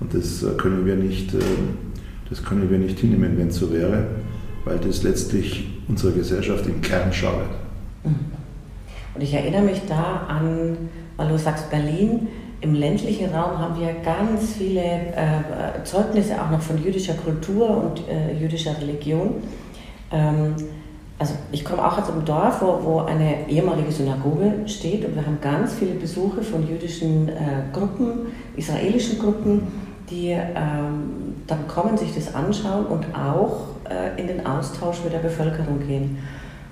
Und das äh, können wir nicht, äh, das können wir nicht hinnehmen, wenn es so wäre, weil das letztlich unserer Gesellschaft im Kern schadet. Mhm. Und ich erinnere mich da an, weil du sagst Berlin, im ländlichen Raum haben wir ganz viele äh, Zeugnisse auch noch von jüdischer Kultur und äh, jüdischer Religion. Ähm, also ich komme auch aus einem Dorf, wo, wo eine ehemalige Synagoge steht und wir haben ganz viele Besuche von jüdischen äh, Gruppen, israelischen Gruppen, die ähm, dann kommen, sich das anschauen und auch äh, in den Austausch mit der Bevölkerung gehen.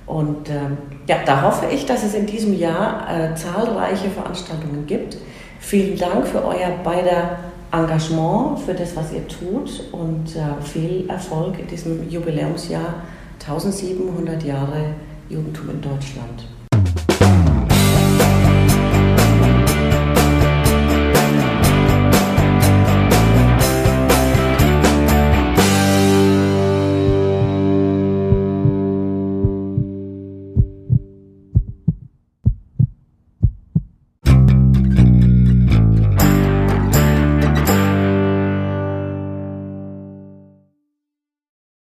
Und ähm, ja, da hoffe ich, dass es in diesem Jahr äh, zahlreiche Veranstaltungen gibt. Vielen Dank für euer beider Engagement, für das, was ihr tut und äh, viel Erfolg in diesem Jubiläumsjahr 1700 Jahre Judentum in Deutschland.